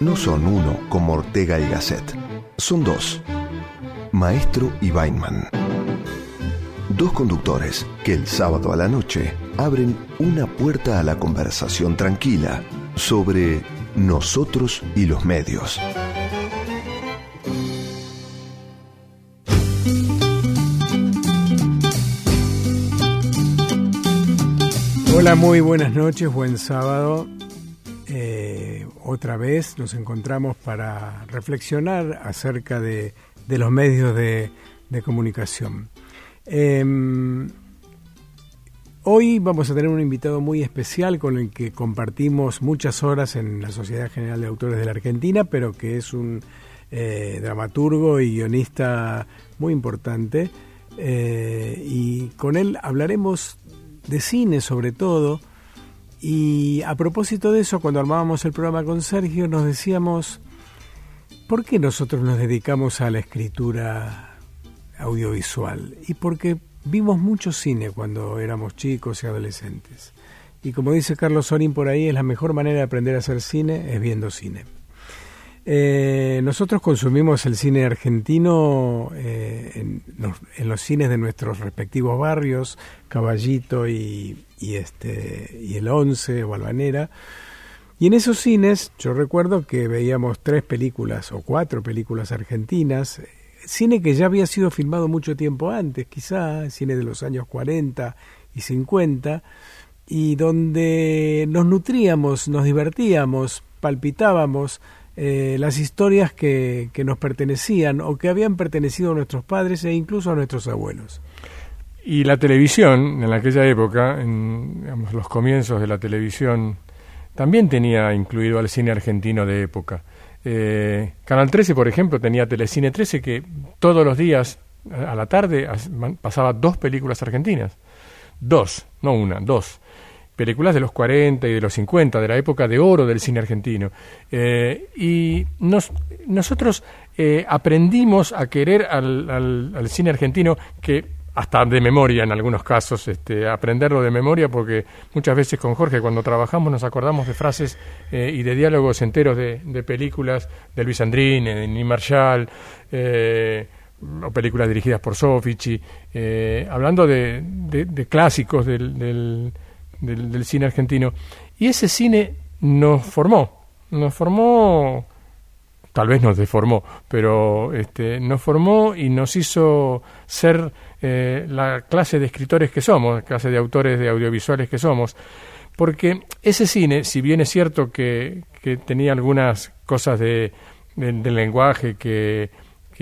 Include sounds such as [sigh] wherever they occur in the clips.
No son uno como Ortega y Gasset, son dos, Maestro y Weinman. Dos conductores que el sábado a la noche abren una puerta a la conversación tranquila sobre nosotros y los medios. Hola, muy buenas noches, buen sábado. Eh, otra vez nos encontramos para reflexionar acerca de, los medios de, comunicación. Em, hoy vamos a tener un invitado muy especial con el que compartimos muchas horas en la Sociedad General de Autores de la Argentina, pero que es un eh, dramaturgo y guionista muy importante. Eh, y con él hablaremos de cine sobre todo. Y a propósito de eso, cuando armábamos el programa con Sergio, nos decíamos, ¿por qué nosotros nos dedicamos a la escritura audiovisual? Y porque vimos mucho cine cuando éramos chicos y adolescentes. Y como dice Carlos Sorín por ahí, es la mejor manera de aprender a hacer cine es viendo cine. Eh, nosotros consumimos el cine argentino eh, en, los, cines de nuestros respectivos barrios, Caballito y, este, y el Once o Albanera. Y en esos cines yo recuerdo que veíamos tres películas o cuatro películas argentinas, cine que ya había sido filmado mucho tiempo antes, quizá, cine de los años 40 y 50, y donde nos nutríamos, nos divertíamos, palpitábamos, eh, las historias que, que, nos pertenecían o que habían pertenecido a nuestros padres e incluso a nuestros abuelos. Y la televisión, en aquella época, en los comienzos de la televisión, también tenía incluido al cine argentino de época. Eh, Canal 13, por ejemplo, tenía Telecine 13 que todos los días a la tarde pasaba dos películas argentinas. Dos, no una, dos películas de los 40 y de los 50, de la época de oro del cine argentino. Eh, y nos, nosotros eh, aprendimos a querer al, al, cine argentino que hasta de memoria en algunos casos, este, aprenderlo de memoria, porque muchas veces con Jorge cuando trabajamos nos acordamos de frases eh, y de diálogos enteros de, de, películas de Luis Andrini, de Ni Marshall, o películas dirigidas por Sofici, hablando de, clásicos del, cine argentino. Y ese cine nos formó, nos formó, tal vez nos deformó, pero este, nos formó y nos hizo ser eh, la clase de escritores que somos, la clase de autores de audiovisuales que somos. Porque ese cine, si bien es cierto que, que tenía algunas cosas de, del lenguaje que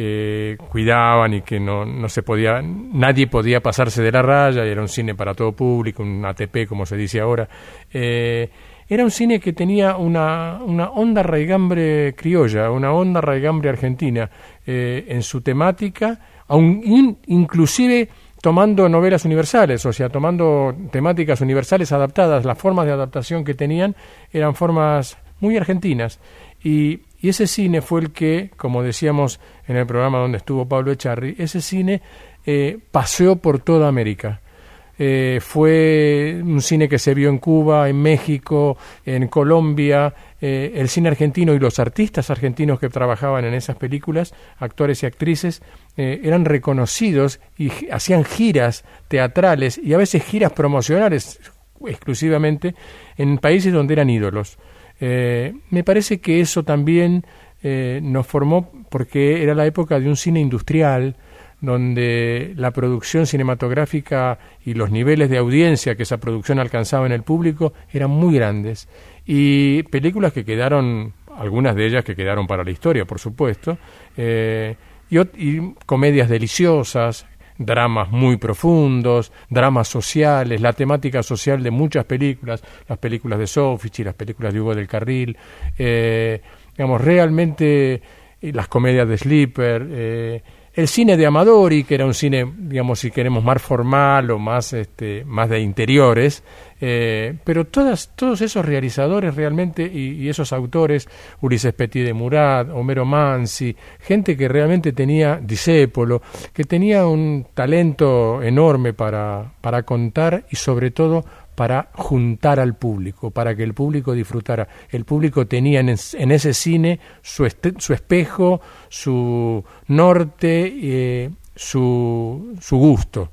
que cuidaban y que no, no se podía, nadie podía pasarse de la raya, era un cine para todo público, un ATP como se dice ahora. Eh, era un cine que tenía una, una onda raigambre criolla, una onda raigambre argentina eh, en su temática, aun, inclusive tomando novelas universales, o sea, tomando temáticas universales adaptadas, las formas de adaptación que tenían eran formas muy argentinas. Y y ese cine fue el que, como decíamos en el programa donde estuvo Pablo Echarri, ese cine eh, paseó por toda América. Eh, fue un cine que se vio en Cuba, en México, en Colombia, eh, el cine argentino y los artistas argentinos que trabajaban en esas películas, actores y actrices, eran reconocidos y hacían giras teatrales y a veces giras promocionales exclusivamente en países donde eran ídolos. Eh, me parece que eso también eh, nos formó porque era la época de un cine industrial donde la producción cinematográfica y los niveles de audiencia que esa producción alcanzaba en el público eran muy grandes. Y películas que quedaron, algunas de ellas que quedaron para la historia, por supuesto, eh, y comedias deliciosas, dramas muy profundos, dramas sociales, la temática social de muchas películas, las películas de Sofici, las películas de Hugo del Carril, eh, digamos, realmente eh, las comedias de Sleeper, eh, el cine de Amadori, que era un cine, digamos, si queremos, más formal o más, este, más de interiores, eh, pero todas, todos esos realizadores realmente y, esos autores, Ulises Petit de Murat, Homero Mansi, gente que realmente tenía, Disépolo, que tenía un talento enorme para, para contar y sobre todo para juntar al público, para que el público disfrutara. El público tenía en, ese cine su, su, espejo, su norte, eh, su, su gusto.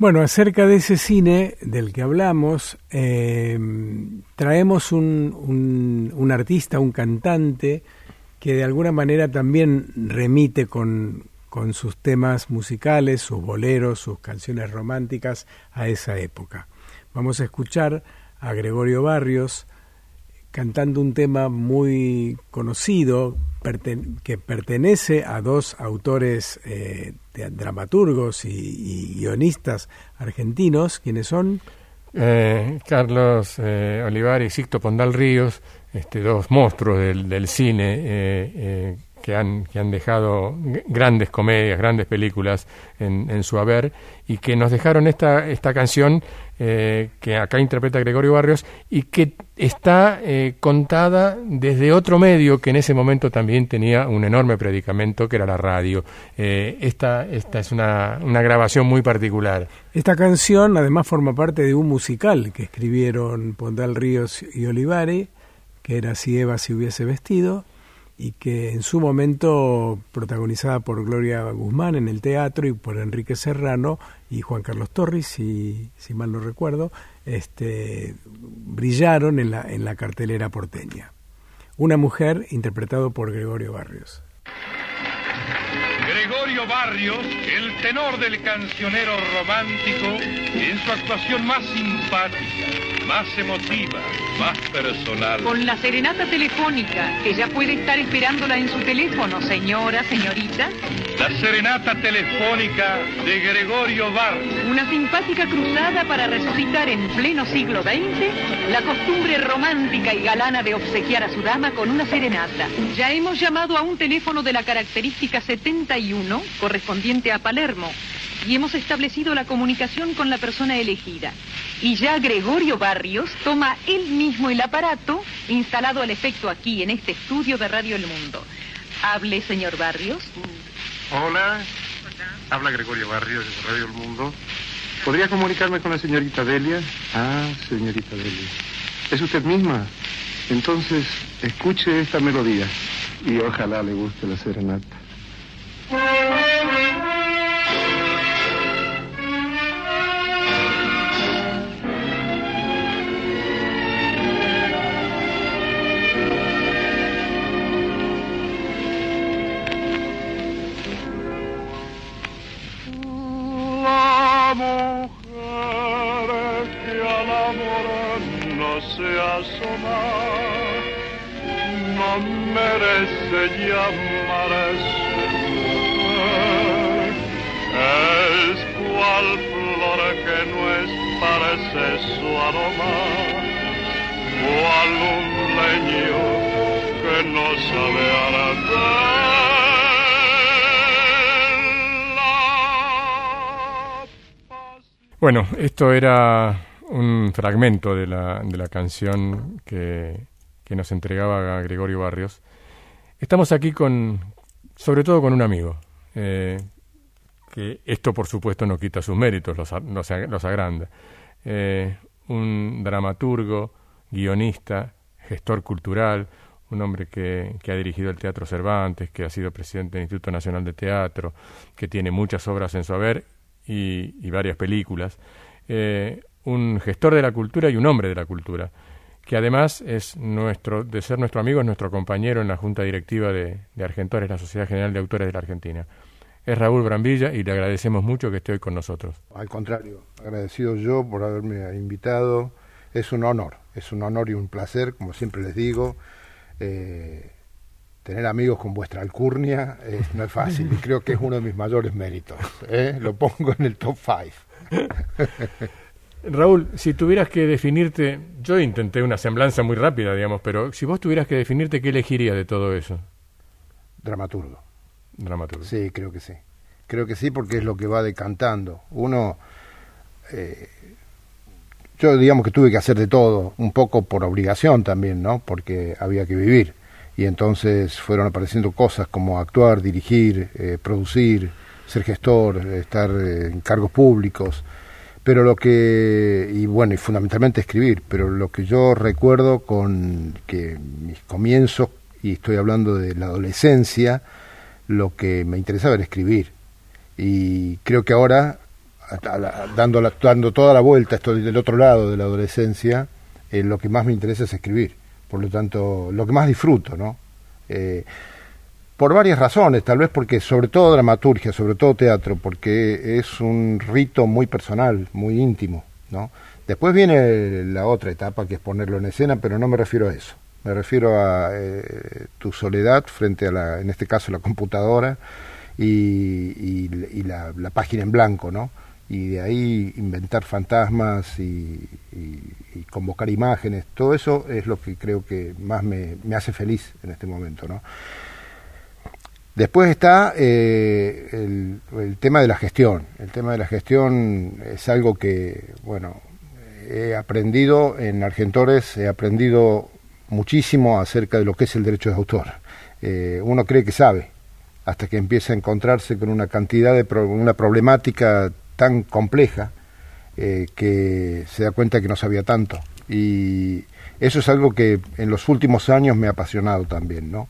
Bueno, acerca de ese cine del que hablamos, eh, traemos un, un, artista, un cantante, que de alguna manera también remite con, con sus temas musicales, sus boleros, sus canciones románticas a esa época. Vamos a escuchar a Gregorio Barrios cantando un tema muy conocido que pertenece a dos autores eh, dramaturgos y, guionistas argentinos, ¿quiénes son? Eh, Carlos eh, Olivar y Sicto Pondal Ríos, este, dos monstruos del, del cine eh, que han, que han dejado grandes comedias, grandes películas en, en su haber y que nos dejaron esta, esta canción eh, que acá interpreta Gregorio Barrios y que está eh, contada desde otro medio que en ese momento también tenía un enorme predicamento que era la radio. Eh, esta, esta es una, una grabación muy particular. Esta canción además forma parte de un musical que escribieron Pondal Ríos y Olivari, que era Si Eva se hubiese vestido, y que en su momento protagonizada por Gloria Guzmán en el teatro y por Enrique Serrano y Juan Carlos Torres, si, mal no recuerdo, este, brillaron en la, en la cartelera porteña. Una mujer interpretado por Gregorio Barrios. Gregorio Barrios, el tenor del cancionero romántico, en su actuación más simpática, más emotiva, más personal. Con la serenata telefónica, que ya puede estar esperándola en su teléfono, señora, señorita. La serenata telefónica de Gregorio Barrios. Una simpática cruzada para resucitar en pleno siglo XX la costumbre romántica y galana de obsequiar a su dama con una serenata. Ya hemos llamado a un teléfono de la característica 71, correspondiente a Palermo, y hemos establecido la comunicación con la persona elegida. Y ya Gregorio Barrios toma él mismo el aparato instalado al efecto aquí en este estudio de Radio El Mundo. Hable, señor Barrios. Hola. Habla Gregorio Barrios de Radio El Mundo. ¿Podría comunicarme con la señorita Delia? Ah, señorita Delia. ¿Es usted misma? Entonces, escuche esta melodía y ojalá le guste la serenata. Bueno, esto era un fragmento de la, de la canción que, que nos entregaba Gregorio Barrios. Estamos aquí con, sobre todo con un amigo, eh, que esto por supuesto no quita sus méritos, los, los, agranda. Eh, un dramaturgo, guionista, gestor cultural, un hombre que, que, ha dirigido el Teatro Cervantes, que ha sido presidente del Instituto Nacional de Teatro, que tiene muchas obras en su haber y, varias películas, eh, un gestor de la cultura y un hombre de la cultura, que además es nuestro, de ser nuestro amigo, es nuestro compañero en la Junta Directiva de, de Argentores, la Sociedad General de Autores de la Argentina. Es Raúl Brambilla y le agradecemos mucho que esté hoy con nosotros. Al contrario, agradecido yo por haberme invitado. Es un honor, es un honor y un placer, como siempre les digo. Eh, tener amigos con vuestra alcurnia no es fácil y creo que es uno de mis mayores méritos. ¿eh? Lo pongo en el top five. Raúl, si tuvieras que definirte, yo intenté una semblanza muy rápida, digamos, pero si vos tuvieras que definirte, ¿qué elegirías de todo eso? Dramaturgo. Dramaturgo. Sí, creo que sí. Creo que sí porque es lo que va decantando. Uno, eh, yo digamos que tuve que hacer de todo, un poco por obligación también, ¿no? Porque había que vivir y entonces fueron apareciendo cosas como actuar, dirigir, eh, producir, ser gestor, estar eh, en cargos públicos, pero lo que, y bueno, y fundamentalmente escribir, pero lo que yo recuerdo con que mis comienzos, y estoy hablando de la adolescencia, lo que me interesaba era escribir. Y creo que ahora, dando, dando toda la vuelta, estoy del otro lado de la adolescencia, eh, lo que más me interesa es escribir. Por lo tanto, lo que más disfruto, ¿no? Eh, por varias razones, tal vez porque sobre todo dramaturgia, sobre todo teatro, porque es un rito muy personal, muy íntimo, ¿no? Después viene la otra etapa que es ponerlo en escena, pero no me refiero a eso. Me refiero a eh, tu soledad frente a la, en este caso, la computadora y, la, página en blanco, ¿no? Y de ahí inventar fantasmas y, convocar imágenes. Todo eso es lo que creo que más me, hace feliz en este momento, ¿no? Después está eh, el, tema de la gestión. El tema de la gestión es algo que, bueno, he aprendido en Argentores, he aprendido muchísimo acerca de lo que es el derecho de autor. Eh, uno cree que sabe, hasta que empieza a encontrarse con una cantidad de una problemática tan compleja eh, que se da cuenta que no sabía tanto. Y eso es algo que en los últimos años me ha apasionado también, ¿no?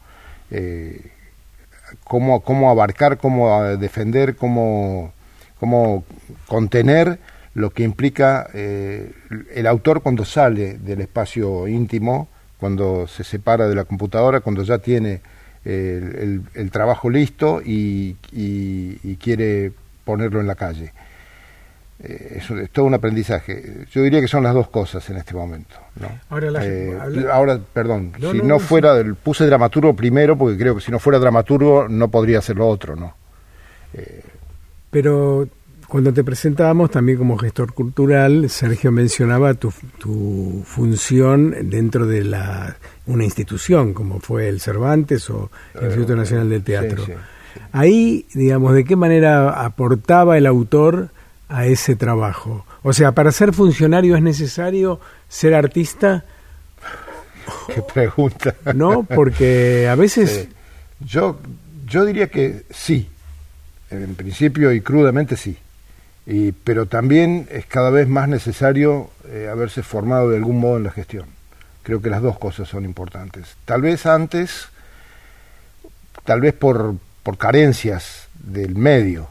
cómo, cómo abarcar, cómo defender, cómo, cómo contener lo que implica eh, el autor cuando sale del espacio íntimo, cuando se separa de la computadora, cuando ya tiene el, trabajo listo y, quiere ponerlo en la calle. Eh, es, todo un aprendizaje. Yo diría que son las dos cosas en este momento. Ahora, eh, ahora, perdón, si no, fuera, del, puse dramaturgo primero porque creo que si no fuera dramaturgo no podría ser lo otro, ¿no? Eh, Pero cuando te presentábamos también como gestor cultural, Sergio mencionaba tu, tu función dentro de la una institución como fue el Cervantes o el Instituto Nacional del Teatro. Ahí, digamos, ¿de qué manera aportaba el autor a ese trabajo? O sea, para ser funcionario es necesario ser artista. Qué pregunta. No, porque a veces. yo, yo diría que sí. En principio y crudamente sí. Y, pero también es cada vez más necesario eh, haberse formado de algún modo en la gestión. Creo que las dos cosas son importantes. Tal vez antes, tal vez por, por carencias del medio,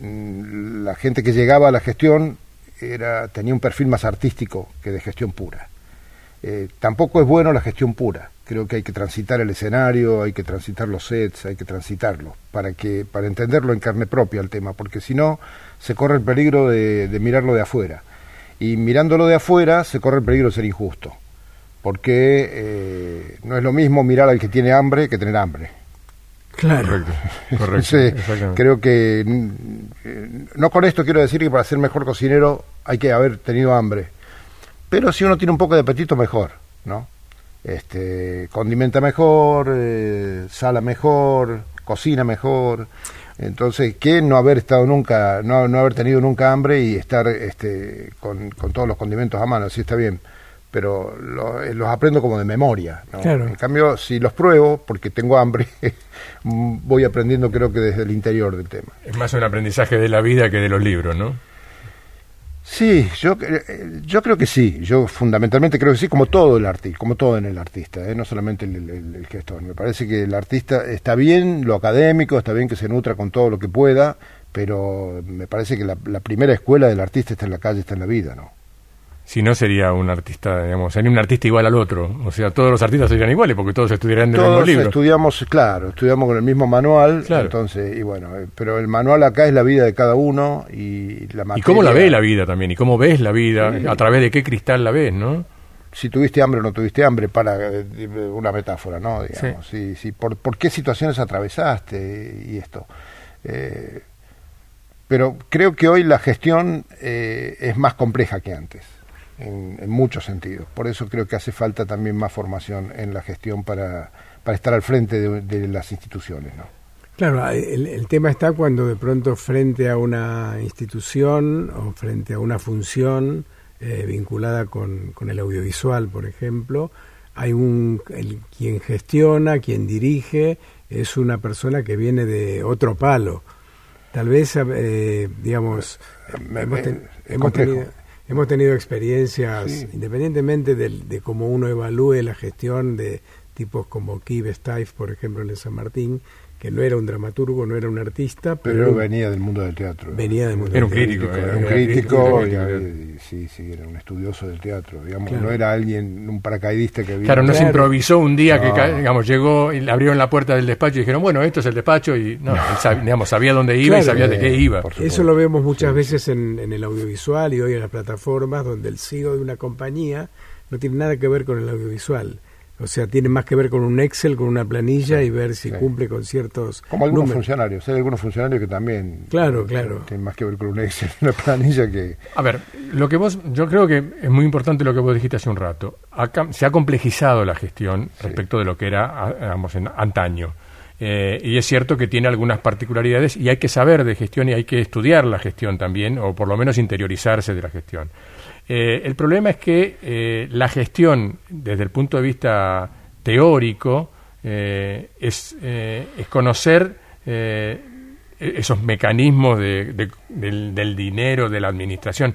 la gente que llegaba a la gestión era, tenía un perfil más artístico que de gestión pura. Eh, tampoco es bueno la gestión pura. Creo que hay que transitar el escenario, hay que transitar los sets, hay que transitarlo para que para entenderlo en carne propia el tema, porque si no se corre el peligro de, mirarlo de afuera y mirándolo de afuera se corre el peligro de ser injusto, porque eh, no es lo mismo mirar al que tiene hambre que tener hambre. Claro. Correcto. [laughs] creo que no con esto quiero decir que para ser mejor cocinero hay que haber tenido hambre. Pero si uno tiene un poco de apetito, mejor, ¿no? Este, condimenta mejor, eh, sala mejor, cocina mejor. Entonces, ¿qué no haber estado nunca, no, no haber tenido nunca hambre y estar este, con, con todos los condimentos a mano? Así está bien pero eh, los aprendo como de memoria. En cambio, si los pruebo, porque tengo hambre, [laughs] voy aprendiendo creo que desde el interior del tema. Es más un aprendizaje de la vida que de los libros, ¿no? Sí, yo, eh, yo creo que sí. Yo fundamentalmente creo que sí, como todo el artista, como todo en el artista, ¿eh? no solamente el, gestor. Me parece que el artista está bien lo académico, está bien que se nutra con todo lo que pueda, pero me parece que la, la primera escuela del artista está en la calle, está en la vida, ¿no? Si no sería un artista, digamos, sería un artista igual al otro. O sea, todos los artistas serían iguales porque todos estudiarían del mismo libro. estudiamos, claro, estudiamos con el mismo manual, entonces, y bueno, eh, pero el manual acá es la vida de cada uno y la materia... ¿Y cómo la ve la vida también? ¿Y cómo ves la vida? ¿A través de qué cristal la ves, no? Si tuviste hambre o no tuviste hambre, para eh, una metáfora, ¿no? Digamos, sí. sí, por, por, qué situaciones atravesaste y esto. Eh, pero creo que hoy la gestión es más compleja que antes en, muchos sentidos. Por eso creo que hace falta también más formación en la gestión para, para estar al frente de, las instituciones. ¿no? Claro, el, tema está cuando de pronto frente a una institución o frente a una función eh, vinculada con, con, el audiovisual, por ejemplo, hay un el, quien gestiona, quien dirige, es una persona que viene de otro palo. Tal vez, eh, digamos, hemos tenido, hemos tenido experiencias, independientemente de cómo uno evalúe la gestión de tipos como Kiv Stife, por ejemplo, en San Martín, que no era un dramaturgo, no era un artista, pero, venía del mundo del teatro. Venía del mundo era un crítico, Era un crítico, y, sí, sí, era un estudioso del teatro, digamos, no era alguien, un paracaidista que vino. Claro, no se improvisó un día que, digamos, llegó y le abrieron la puerta del despacho y dijeron, bueno, esto es el despacho, y no, él sabía, digamos, sabía dónde iba y sabía de qué iba. Eso lo vemos muchas veces en, en el audiovisual y hoy en las plataformas, donde el CEO de una compañía no tiene nada que ver con el audiovisual o sea, tiene más que ver con un Excel, con una planilla y ver si cumple con ciertos. Como algunos funcionarios. Hay algunos funcionarios que también. Claro, claro. Tienen más que ver con un Excel, [laughs] una planilla que. A ver, lo que vos. Yo creo que es muy importante lo que vos dijiste hace un rato. se ha complejizado la gestión respecto de lo que era, digamos, en antaño. Eh, y es cierto que tiene algunas particularidades y hay que saber de gestión y hay que estudiar la gestión también, o por lo menos interiorizarse de la gestión. Eh, el problema es que eh, la gestión, desde el punto de vista teórico, eh, es, conocer esos mecanismos del, dinero, de la administración.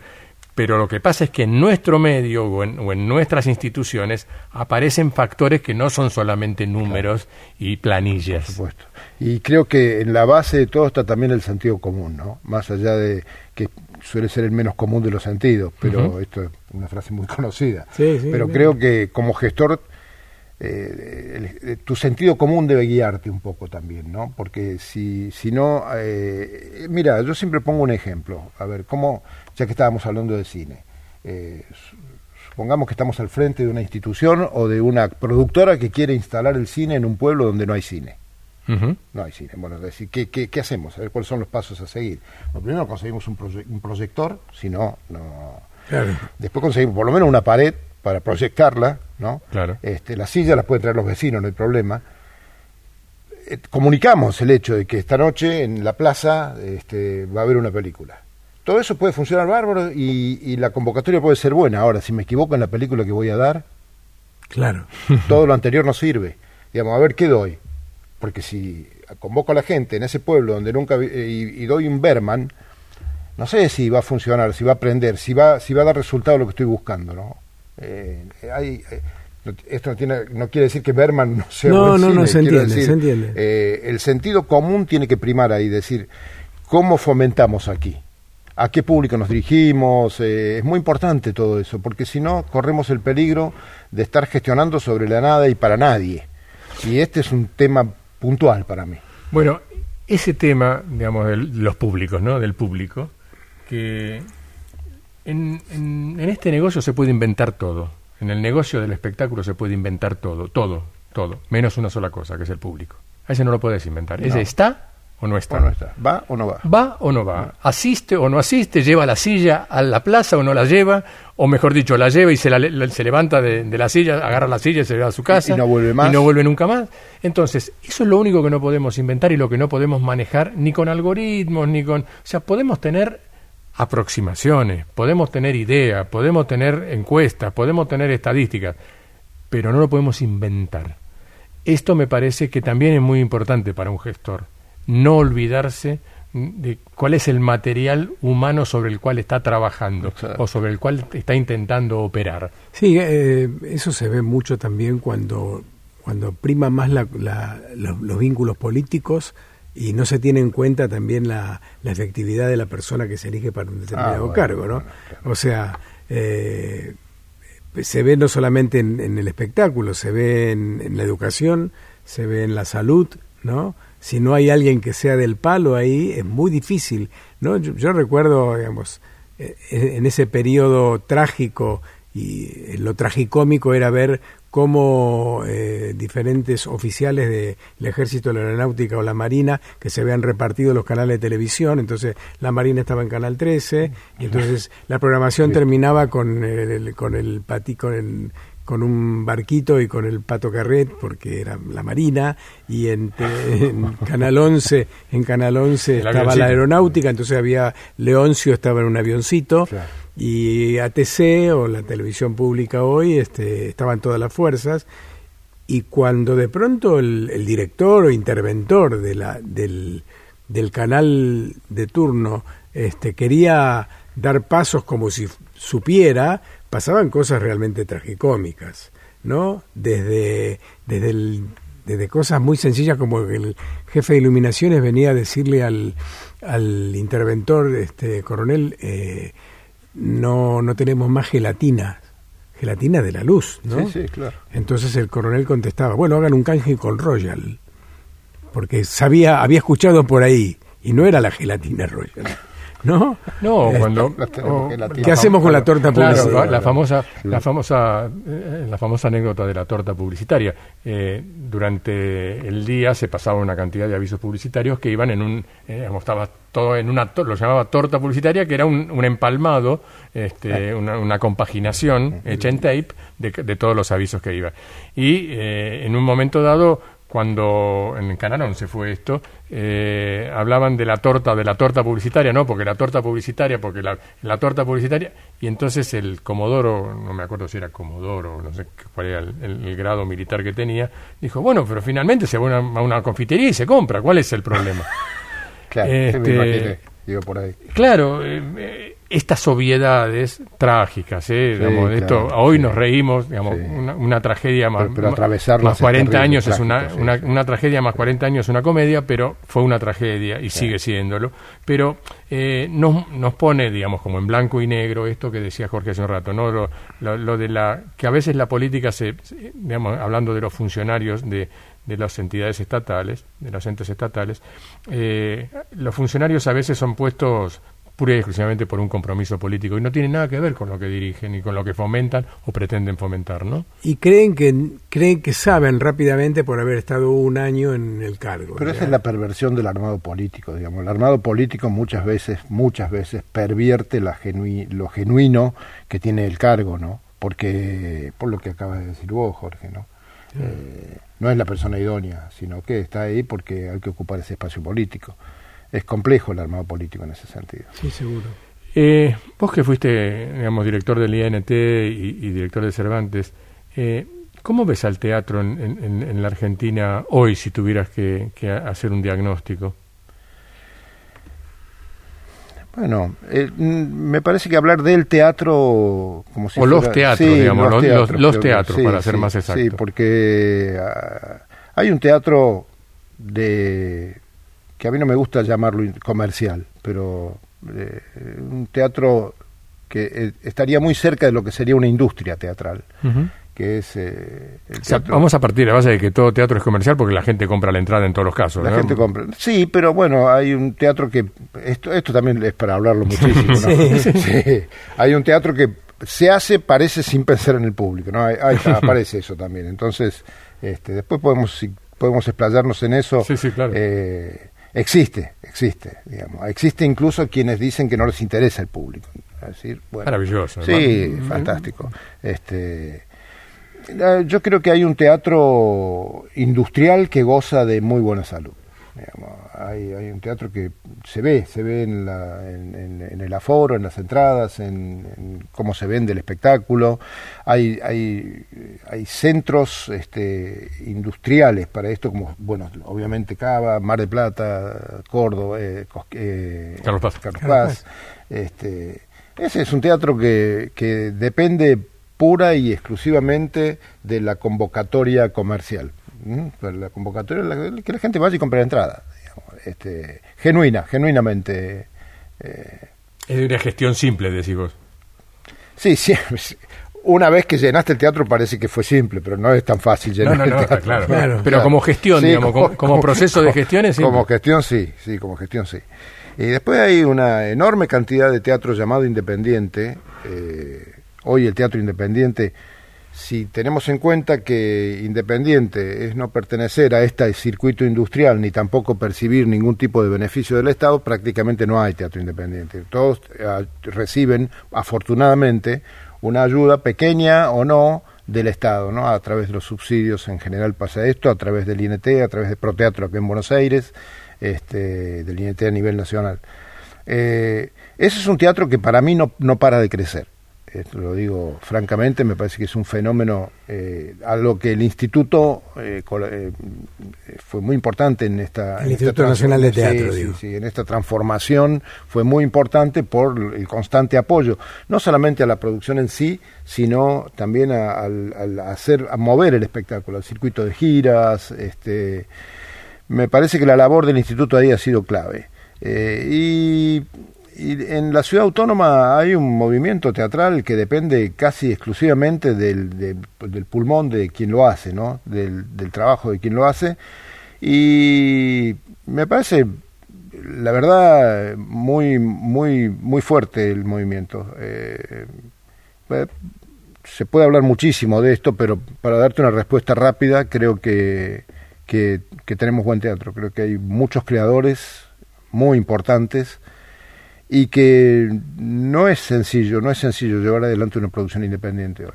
Pero lo que pasa es que en nuestro medio o en, nuestras instituciones aparecen factores que no son solamente números y planillas. Por supuesto. Y creo que en la base de todo está también el sentido común, ¿no? Más allá de que suele ser el menos común de los sentidos, pero esto es una frase muy [laughs] conocida. pero creo que como gestor eh, eh, tu sentido común debe guiarte un poco también, ¿no? Porque si, si no, eh, mira, yo siempre pongo un ejemplo, a ver, cómo, ya que estábamos hablando de cine, supongamos que estamos al frente de una institución o de una productora que quiere instalar el cine en un pueblo donde no hay cine. No hay cine. Bueno, es decir, ¿qué, qué, hacemos? A ver cuáles son los pasos a seguir. Bueno, primero conseguimos un, un proyector, si no, no. Después conseguimos por lo menos una pared para proyectarla, ¿no? Claro. Este, las sillas las pueden traer los vecinos, no hay problema. Eh, comunicamos el hecho de que esta noche en la plaza este, va a haber una película. Todo eso puede funcionar bárbaro y, y la convocatoria puede ser buena. Ahora, si me equivoco en la película que voy a dar, claro. todo lo anterior no sirve. Digamos, a ver qué doy porque si convoco a la gente en ese pueblo donde nunca eh, y, doy un Berman, no sé si va a funcionar, si va a aprender, si va, si va a dar resultado lo que estoy buscando, ¿no? Eh, hay, eh, esto no, tiene, no quiere decir que Berman no sea no, no, no, se entiende, se entiende. el sentido común tiene que primar ahí, decir, ¿cómo fomentamos aquí? ¿A qué público nos dirigimos? es muy importante todo eso, porque si no, corremos el peligro de estar gestionando sobre la nada y para nadie. Y este es un tema puntual para mí. Bueno, ese tema, digamos, de los públicos, ¿no? Del público, que en, en, este negocio se puede inventar todo. En el negocio del espectáculo se puede inventar todo, todo, todo, menos una sola cosa, que es el público. A ese no lo puedes inventar. Ese está o no está. ¿Va o no va? ¿Va o no va? ¿Asiste o no asiste? ¿Lleva la silla a la plaza o no la lleva? O mejor dicho, la lleva y se, se levanta de, la silla, agarra la silla y se va a su casa. Y, no vuelve más. Y no vuelve nunca más. Entonces, eso es lo único que no podemos inventar y lo que no podemos manejar ni con algoritmos, ni con... O sea, podemos tener aproximaciones, podemos tener ideas, podemos tener encuestas, podemos tener estadísticas, pero no lo podemos inventar. Esto me parece que también es muy importante para un gestor no olvidarse de cuál es el material humano sobre el cual está trabajando o sobre el cual está intentando operar. Sí, eh, eso se ve mucho también cuando, cuando prima más la, los, vínculos políticos y no se tiene en cuenta también la, efectividad de la persona que se elige para un determinado ah, cargo, ¿no? O sea, eh, se ve no solamente en, el espectáculo, se ve en, en la educación, se ve en la salud, ¿no? Si no hay alguien que sea del palo ahí, es muy difícil. ¿no? Yo, recuerdo, digamos, eh, en ese periodo trágico y eh, lo tragicómico era ver cómo eh, diferentes oficiales del ejército de la aeronáutica o la marina que se habían repartido los canales de televisión, entonces la marina estaba en canal 13 y entonces la programación terminaba con el, con el con el, con un barquito y con el Pato Carret, porque era la Marina, y en, Canal 11, en Canal 11 estaba la aeronáutica, entonces había Leoncio estaba en un avioncito, y ATC o la televisión pública hoy este, estaban todas las fuerzas, y cuando de pronto el, director o interventor de la, del, del canal de turno este, quería dar pasos como si supiera, pasaban cosas realmente tragicómicas, ¿no? Desde, desde, el, desde cosas muy sencillas como que el jefe de iluminaciones venía a decirle al, al interventor, este coronel, eh, no, no tenemos más gelatina, gelatina de la luz, ¿no? Sí, sí, claro. Entonces el coronel contestaba, bueno, hagan un canje con Royal, porque sabía, había escuchado por ahí, y no era la gelatina Royal. ¿No? No, Este, cuando o-. ¿Qué hacemos con la torta Claro, publicitaria? la famosa, la famosa, eh, la famosa anécdota de la torta publicitaria. Eh, durante el día se pasaba una cantidad de avisos publicitarios que iban en un, eh, estaba todo en una, to- lo llamaba torta publicitaria, que era un, un empalmado, este, una, una compaginación hecha en tape de, de todos los avisos que iban. Y eh, en un momento dado cuando en Canal 11 fue esto, eh, hablaban de la torta, de la torta publicitaria, no, porque la torta publicitaria, porque la, la torta publicitaria, y entonces el Comodoro, no me acuerdo si era Comodoro, no sé cuál era el, el- el grado militar que tenía, dijo, bueno, pero finalmente se va a una, a una confitería y se compra, ¿cuál es el problema? [laughs] Claro, sí me Este- imaginé, digo por ahí. Claro, eh, eh, estas obviedades trágicas, ¿eh? Sí, Digamos, claro, esto, hoy sí. nos reímos, digamos, Sí. una, una tragedia más, Pero- pero más- atravesarlas más es 40 terrible, años es una, una, tragedia más 40 años es una comedia, pero fue una tragedia y sigue siéndolo. Pero eh, nos, nos pone, digamos, como en blanco y negro esto que decía Jorge hace un rato, ¿no? Lo, lo- lo de la que a veces la política se, se- digamos, hablando de los funcionarios de de las entidades estatales, de los entes estatales, eh, los funcionarios a veces son puestos pura y exclusivamente por un compromiso político y no tienen nada que ver con lo que dirigen y con lo que fomentan o pretenden fomentar, ¿no? Y creen que, creen que saben rápidamente por haber estado un año en el cargo. Pero esa es la perversión del armado político, digamos. El armado político muchas veces, muchas veces pervierte la genui- lo genuino que tiene el cargo, ¿no? Porque, por lo que acabas de decir vos, Jorge, ¿no? Eh, no es la persona idónea, sino que está ahí porque hay que ocupar ese espacio político. Es complejo el armado político en ese sentido. Sí, seguro. Eh, vos que fuiste, digamos, director del INT y, y director de Cervantes, eh, ¿cómo ves al teatro en, en- en- en la Argentina hoy si tuvieras que, que hacer un diagnóstico? Bueno, eh, mm, me parece que hablar del teatro como si O los teatros, Sí, digamos, los- los- los creo que- teatros, para ser más Sí, exacto. porque ah, hay un teatro de que a mí no me gusta llamarlo comercial, pero eh, un teatro que eh, estaría muy cerca de lo que sería una industria teatral, que es eh, el O sea, teatro- vamos a partir de la base de que todo teatro es comercial porque la gente compra la entrada en todos los casos. La ¿no? gente compra. Sí, pero bueno, hay un teatro que. Esto, esto también es para hablarlo muchísimo. ¿no? Sí. Hay un teatro que se hace, parece sin pensar en el público. ¿no? Ahí, está, [laughs] aparece eso también. Entonces, este, después podemos, podemos explayarnos en eso. Sí, sí, claro. Eh, existe, existe. digamos Existe incluso quienes dicen que no les interesa el público. Es decir, bueno, Maravilloso. Sí, fantástico. Este, yo creo que hay un teatro industrial que goza de muy buena salud. Digamos. Hay, hay un teatro que se ve, se ve en, la- en- en- en el aforo, en las entradas, en, cómo se vende el espectáculo. Hay, hay, hay centros este, industriales para esto, como, bueno, obviamente Cava, Mar de Plata, Córdoba, eh, eh, Carlos Paz. Carlos Carlos Paz. Este, ese es un teatro que, que depende pura y exclusivamente de la convocatoria comercial. ¿M? Pero La convocatoria, la- que la gente vaya y compre la entrada. digamos, este, genuina, genuinamente. eh, Es una gestión simple, decís vos. sí, sí, [laughs] una vez que llenaste el teatro parece que fue simple, pero no es tan fácil No, llenar no, el no, teatro. claro. Claro. Pero como gestión, Sí, digamos, como, como proceso de gestión es simple. Como gestión sí, sí, como gestión sí. Y después hay una enorme cantidad de teatro llamado independiente. eh, hoy el teatro independiente, si tenemos en cuenta que independiente es no pertenecer a este circuito industrial ni tampoco percibir ningún tipo de beneficio del Estado, prácticamente no hay teatro independiente. Todos eh, reciben, afortunadamente, una ayuda pequeña o no del Estado, ¿no? A través de los subsidios en general pasa esto, a través del INT, a través de Proteatro aquí en Buenos Aires, este, del INT a nivel nacional. Eh, ese es un teatro que para mí no, no para de crecer. Esto lo digo francamente, me parece que es un fenómeno eh, a lo que el instituto eh, eh, fue muy importante en esta... El Instituto Nacional de Teatro, sí, Sí, en esta transformación fue muy importante por el constante apoyo, no solamente a la producción en sí, sino también a, hacer, a mover el espectáculo, al circuito de giras, este... Me parece que la labor del instituto ahí ha sido clave. y y en la ciudad autónoma hay un movimiento teatral que depende casi exclusivamente del, del, pulmón de quien lo hace, ¿no? Del, del, trabajo de quien lo hace. Y me parece, la verdad, muy, muy, muy fuerte el movimiento. Eh, eh, se puede hablar muchísimo de esto, pero para darte una respuesta rápida, creo que, que, que tenemos buen teatro. Creo que hay muchos creadores muy importantes y que no es sencillo, no es sencillo llevar adelante una producción independiente hoy.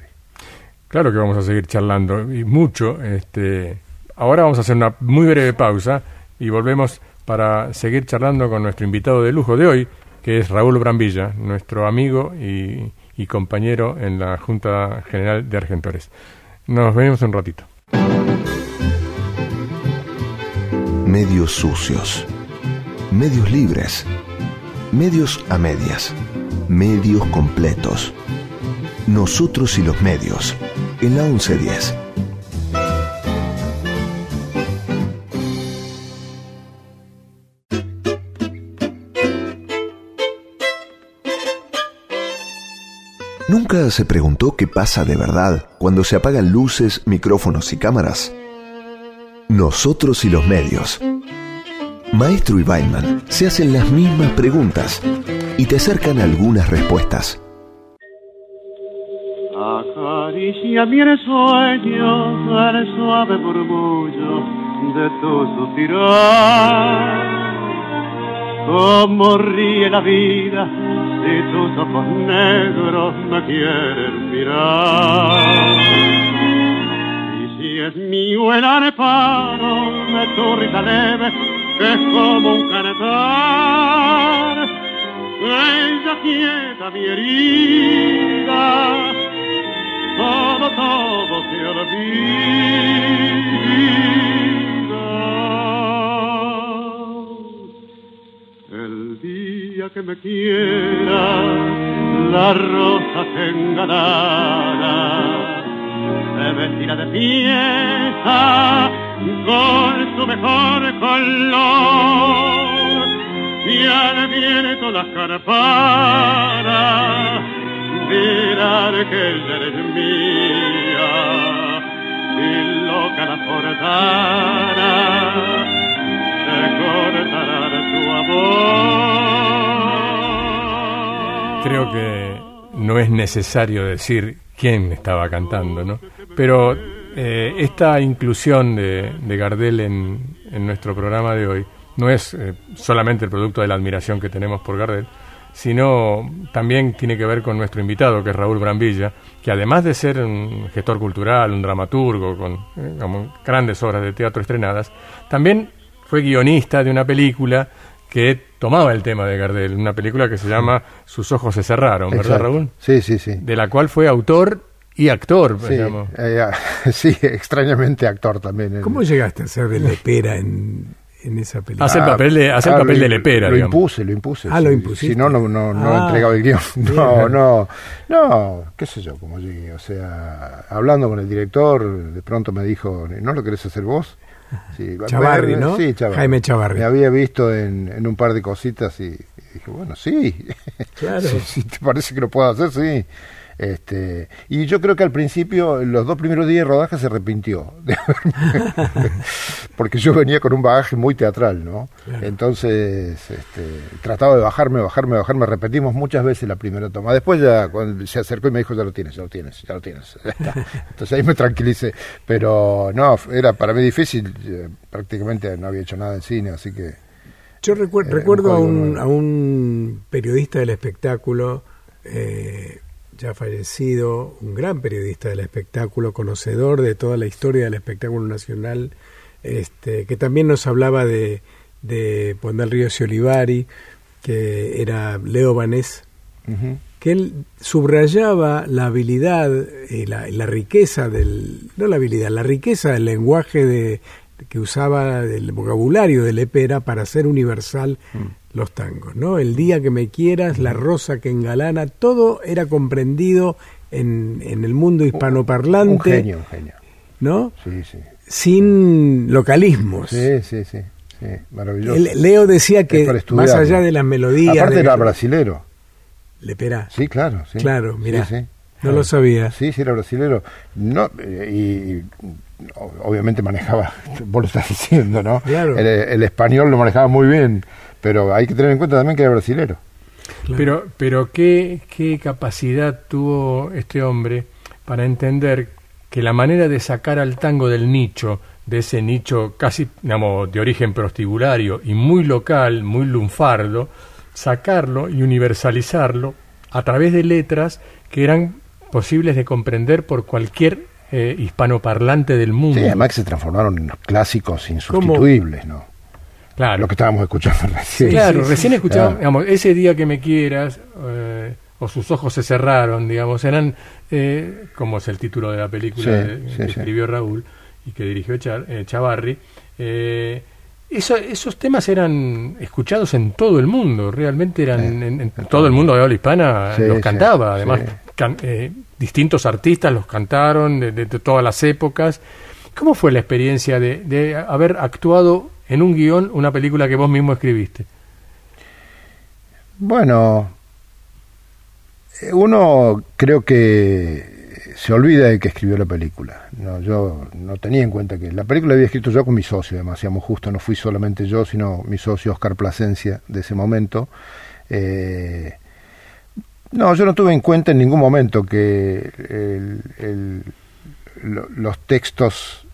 Claro que vamos a seguir charlando y mucho. Este, ahora vamos a hacer una muy breve pausa y volvemos para seguir charlando con nuestro invitado de lujo de hoy, que es Raúl Brambilla, nuestro amigo y, y compañero en la Junta General de Argentores. Nos vemos un ratito. Medios sucios. Medios libres Medios a medias. Medios completos. Nosotros y los medios. En la 1110. ¿Nunca se preguntó qué pasa de verdad cuando se apagan luces, micrófonos y cámaras? Nosotros y los medios Maestro y Weinman se hacen las mismas preguntas y te acercan algunas respuestas. Acaricia mi sueño el suave murmullo de tu suspirar. Como ríe la vida si tus ojos negros me quieren mirar. Si es mío el areparo de tu risa leve, es como un cantar. Ella quieta mi herida, todo, todo se olvida. El día que me quiera, la rosa se engalará, se vestirá de fiesta con su mejor color y al viento las para mirar que ella eres mía y loca la portara se cortará tu amor creo que no es necesario decir quién estaba cantando, ¿no? Pero eh, esta inclusión de, Gardel en, nuestro programa de hoy no es eh, solamente el producto de la admiración que tenemos por Gardel, sino también tiene que ver con nuestro invitado, que es Raúl Brambilla, que además de ser un gestor cultural, un dramaturgo con eh, grandes obras de teatro estrenadas, también fue guionista de una película que tomaba el tema de Gardel, una película que se llama Sus ojos se cerraron, ¿verdad Raúl? Sí, sí, sí. De la cual fue autor y actor, sí, eh, [laughs] sí, extrañamente actor también. ¿Cómo llegaste a ser de lepera en, en esa película? Hace el papel de, hace el ah, papel de lepera, Lo impuse, lo impuse. Ah, lo impuse. Si no, no, no, no ah. entregaba el guion. [laughs] No, no, no, qué sé yo, como llegué. O sea, hablando con el director, de pronto me dijo, ¿no lo querés hacer vos? Sí, Chavarri, ¿no? Sí, Chavarri. Jaime Chavarri. Me había visto en, en un par de cositas y, dije, bueno, sí. Claro. [laughs] si te parece que lo puedo hacer, sí. Este, y yo creo que al principio, los dos primeros días de rodaje se arrepintió, [laughs] porque yo venía con un bagaje muy teatral, ¿no? Entonces, este, trataba de bajarme, bajarme, bajarme, repetimos muchas veces la primera toma. Después ya cuando se acercó y me dijo, ya lo tienes, ya lo tienes, ya lo tienes. [laughs] Entonces ahí me tranquilicé, pero no, era para mí difícil, eh, prácticamente no había hecho nada en cine, así que... Yo recuerdo a, un, a un periodista del espectáculo, eh, ya fallecido, un gran periodista del espectáculo, conocedor de toda la historia del espectáculo nacional, este, que también nos hablaba de, de Ríos y Olivari, que era Leo Vanés, que él subrayaba la habilidad y la, la, riqueza del, no la habilidad, la riqueza del lenguaje de, que usaba, del vocabulario de Lepera para hacer universal mm. los tangos, ¿no? El día que me quieras, la rosa que engalana, todo era comprendido en, en el mundo hispanoparlante. Un genio, un genio. ¿No? Sí, sí. Sin localismos. Sí, sí, sí. sí maravilloso. Leo decía que más allá de las melodías... Aparte era brasilero. Lepera. Sí, claro. Sí. Claro, mira. No lo sabía. Sí, sí, era brasilero. No, y, obviamente manejaba, [laughs] vos lo estás diciendo, ¿no? Claro. El, español lo manejaba muy bien, pero hay que tener en cuenta también que era brasilero. Pero, pero ¿qué, ¿qué capacidad tuvo este hombre para entender que la manera de sacar al tango del nicho, de ese nicho casi, digamos, de origen prostibulario y muy local, muy lunfardo, sacarlo y universalizarlo a través de letras que eran posibles de comprender por cualquier eh, hispanoparlante del mundo. Sí, además que se transformaron en clásicos insustituibles, ¿no? Claro. Lo que estábamos escuchando recién. claro, recién escuchábamos, digamos, ese día que me quieras, eh, o sus ojos se cerraron, digamos, eran, eh, como es el título de la película que escribió Raúl y que dirigió Chavarri, esos temas eran escuchados en todo el mundo, realmente eran en, todo el mundo de habla hispana los cantaba, además eh, distintos artistas los cantaron de, todas las épocas. ¿Cómo fue la experiencia de, haber actuado en un guion una película que vos mismo escribiste? Bueno, uno creo que se olvida de que escribió la película. No, yo no tenía en cuenta que la película la había escrito yo con mi socio, además, no fui solamente yo, sino mi socio Oscar Plasencia de ese momento. Eh, no, yo no tuve en cuenta en ningún momento que los textos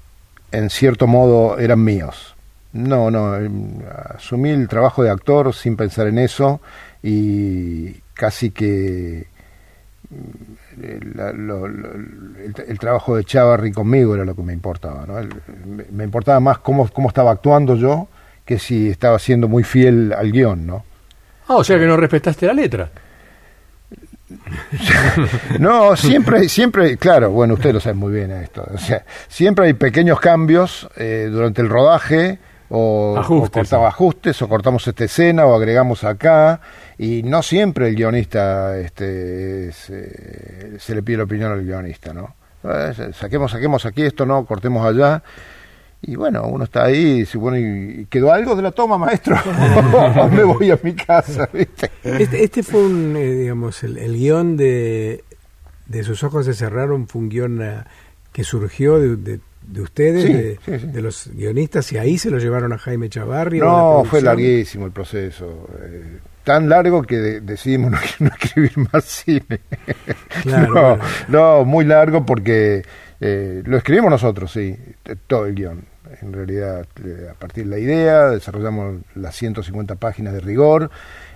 en cierto modo eran míos. No, no, em, asumí el trabajo de actor sin pensar en eso y casi que el, trabajo de Chavarri conmigo era lo que me importaba. ¿no? me, importaba más cómo, cómo estaba actuando yo que si estaba siendo muy fiel al guion. ¿no? Ah, o sea que no respetaste la letra. [laughs] no, siempre, siempre, claro, bueno, usted lo sabe muy bien esto. O sea, siempre hay pequeños cambios eh, durante el rodaje o, ajustes, o ajustes o cortamos esta escena o agregamos acá y no siempre el guionista este, se, se le pide la opinión al guionista, ¿no? Eh, saquemos, saquemos aquí esto, no, cortemos allá. Y bueno, uno está ahí y dice, bueno, ¿y quedó algo de la toma, maestro? o [laughs] [laughs] me voy a mi casa, ¿viste? Este, este fue un, eh, digamos, el, guion de, de Sus ojos se cerraron, fue un guion eh, que surgió de de ustedes, de, los guionistas, y ahí se lo llevaron a Jaime Chavarri. No, fue larguísimo el proceso. Eh, tan largo que decidimos [laughs] no, escribir más cine. no, no, muy largo porque eh, lo escribimos nosotros, sí, todo el guion. En realidad, a partir de la idea, desarrollamos las 150 páginas de rigor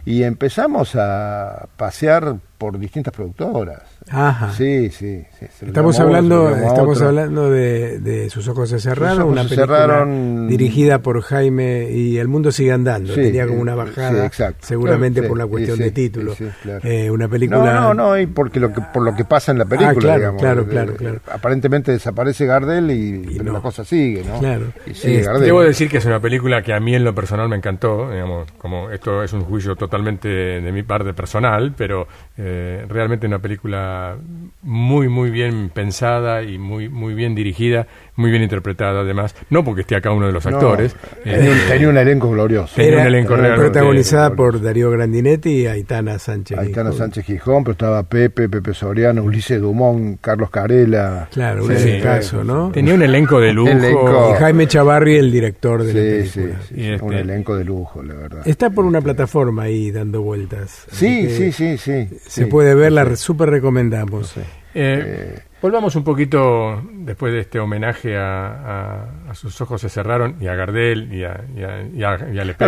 y empezamos a pasear por distintas productoras. Ajá. Sí, sí. sí estamos hablando, estamos hablando de, Sus ojos se cerraron, una película dirigida por Jaime y El mundo sigue andando. Tenía como una bajada, seguramente por una cuestión de título. Eh, una película. No, no, no, y porque lo que por lo que pasa en la película, ah, claro, digamos. Claro, claro, claro. Aparentemente desaparece Gardel y, pero la cosa sigue, ¿no? Claro. Y sigue Gardel. Debo decir que es una película que a mí en lo personal me encantó, digamos, como esto es un juicio totalmente de mi parte personal, pero eh, realmente una película muy, muy bien pensada y muy, muy bien dirigida, muy bien interpretada además. No porque esté acá uno de los actores. Eh, tenía, un elenco glorioso. Tenía un elenco protagonizada por Darío Grandinetti y Aitana Sánchez Aitana Sánchez Gijón, pero estaba Pepe, Pepe Soriano, Ulises Dumont, Carlos Carela. Claro, un caso, ¿no? Tenía un elenco de lujo. Y Jaime Chavarri, el director de la película. Sí, un este elenco de lujo, la verdad. Está por una plataforma ahí dando vueltas. Sí, sí, sí, sí. Se puede ver, la súper recomendamos. Eh, volvamos un poquito después de este homenaje a, sus ojos se cerraron y a Gardel y a, y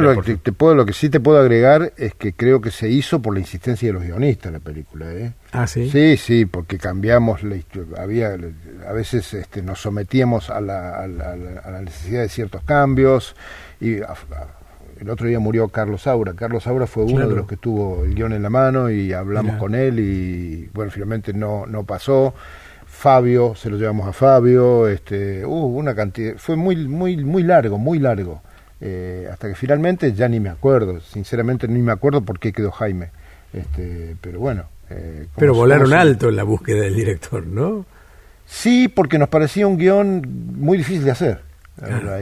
lo, que te puedo, lo que sí te puedo agregar es que creo que se hizo por la insistencia de los guionistas la película. ¿eh? Ah, sí. Sí, sí, porque cambiamos, la, había, a veces este, nos sometíamos a la, a, la, necesidad de ciertos cambios y el otro día murió Carlos Saura. Carlos Saura fue uno de los que tuvo el guion en la mano y hablamos con él y bueno, finalmente no, no pasó. Fabio, se lo llevamos a Fabio, este, hubo una cantidad, fue muy, muy, muy largo, muy largo. Eh, hasta que finalmente ya ni me acuerdo, sinceramente ni me acuerdo por qué quedó Jaime. Este, pero bueno. Eh, pero volaron alto en la búsqueda del director, ¿no? Sí, porque nos parecía un guion muy difícil de hacer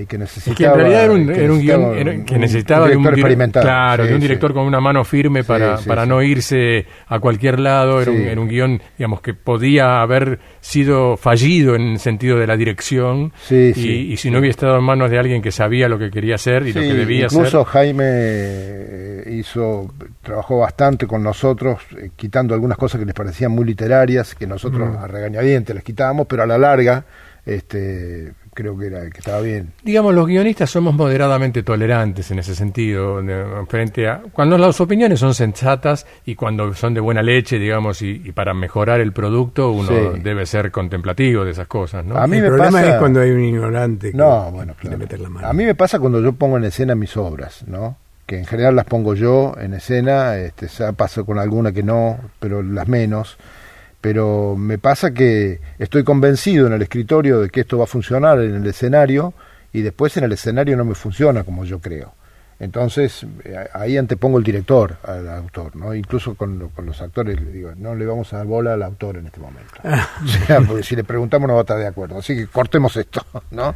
que necesitaba, en realidad era un, guion que necesitaba un director experimentado. Claro, de un director con una mano firme para, para no irse a cualquier lado. Era, un, un, guion, digamos, que podía haber sido fallido en el sentido de la dirección. Y, y, si no hubiera estado en manos de alguien que sabía lo que quería hacer y lo que debía hacer. Incluso Jaime eh, hizo, trabajó bastante con nosotros, eh, quitando algunas cosas que les parecían muy literarias, que nosotros a regañadientes les quitábamos, pero a la larga. Este, creo que, era, que estaba bien. Digamos, los guionistas somos moderadamente tolerantes en ese sentido, frente a cuando las opiniones son sensatas y cuando son de buena leche, digamos, y, para mejorar el producto uno debe ser contemplativo de esas cosas, ¿no? A mí el problema es cuando hay un ignorante que no, bueno, meter la mano. A mí me pasa cuando yo pongo en escena mis obras, ¿no? que en general las pongo yo en escena, este, paso con alguna que no, pero las menos pero me pasa que estoy convencido en el escritorio de que esto va a funcionar en el escenario y después en el escenario no me funciona como yo creo. Entonces, eh, ahí antepongo el director al autor, ¿no? Incluso con, con, los actores le digo, no le vamos a dar bola al autor en este momento. [laughs] o sea, porque si le preguntamos no va a estar de acuerdo. Así que cortemos esto, [laughs] ¿no?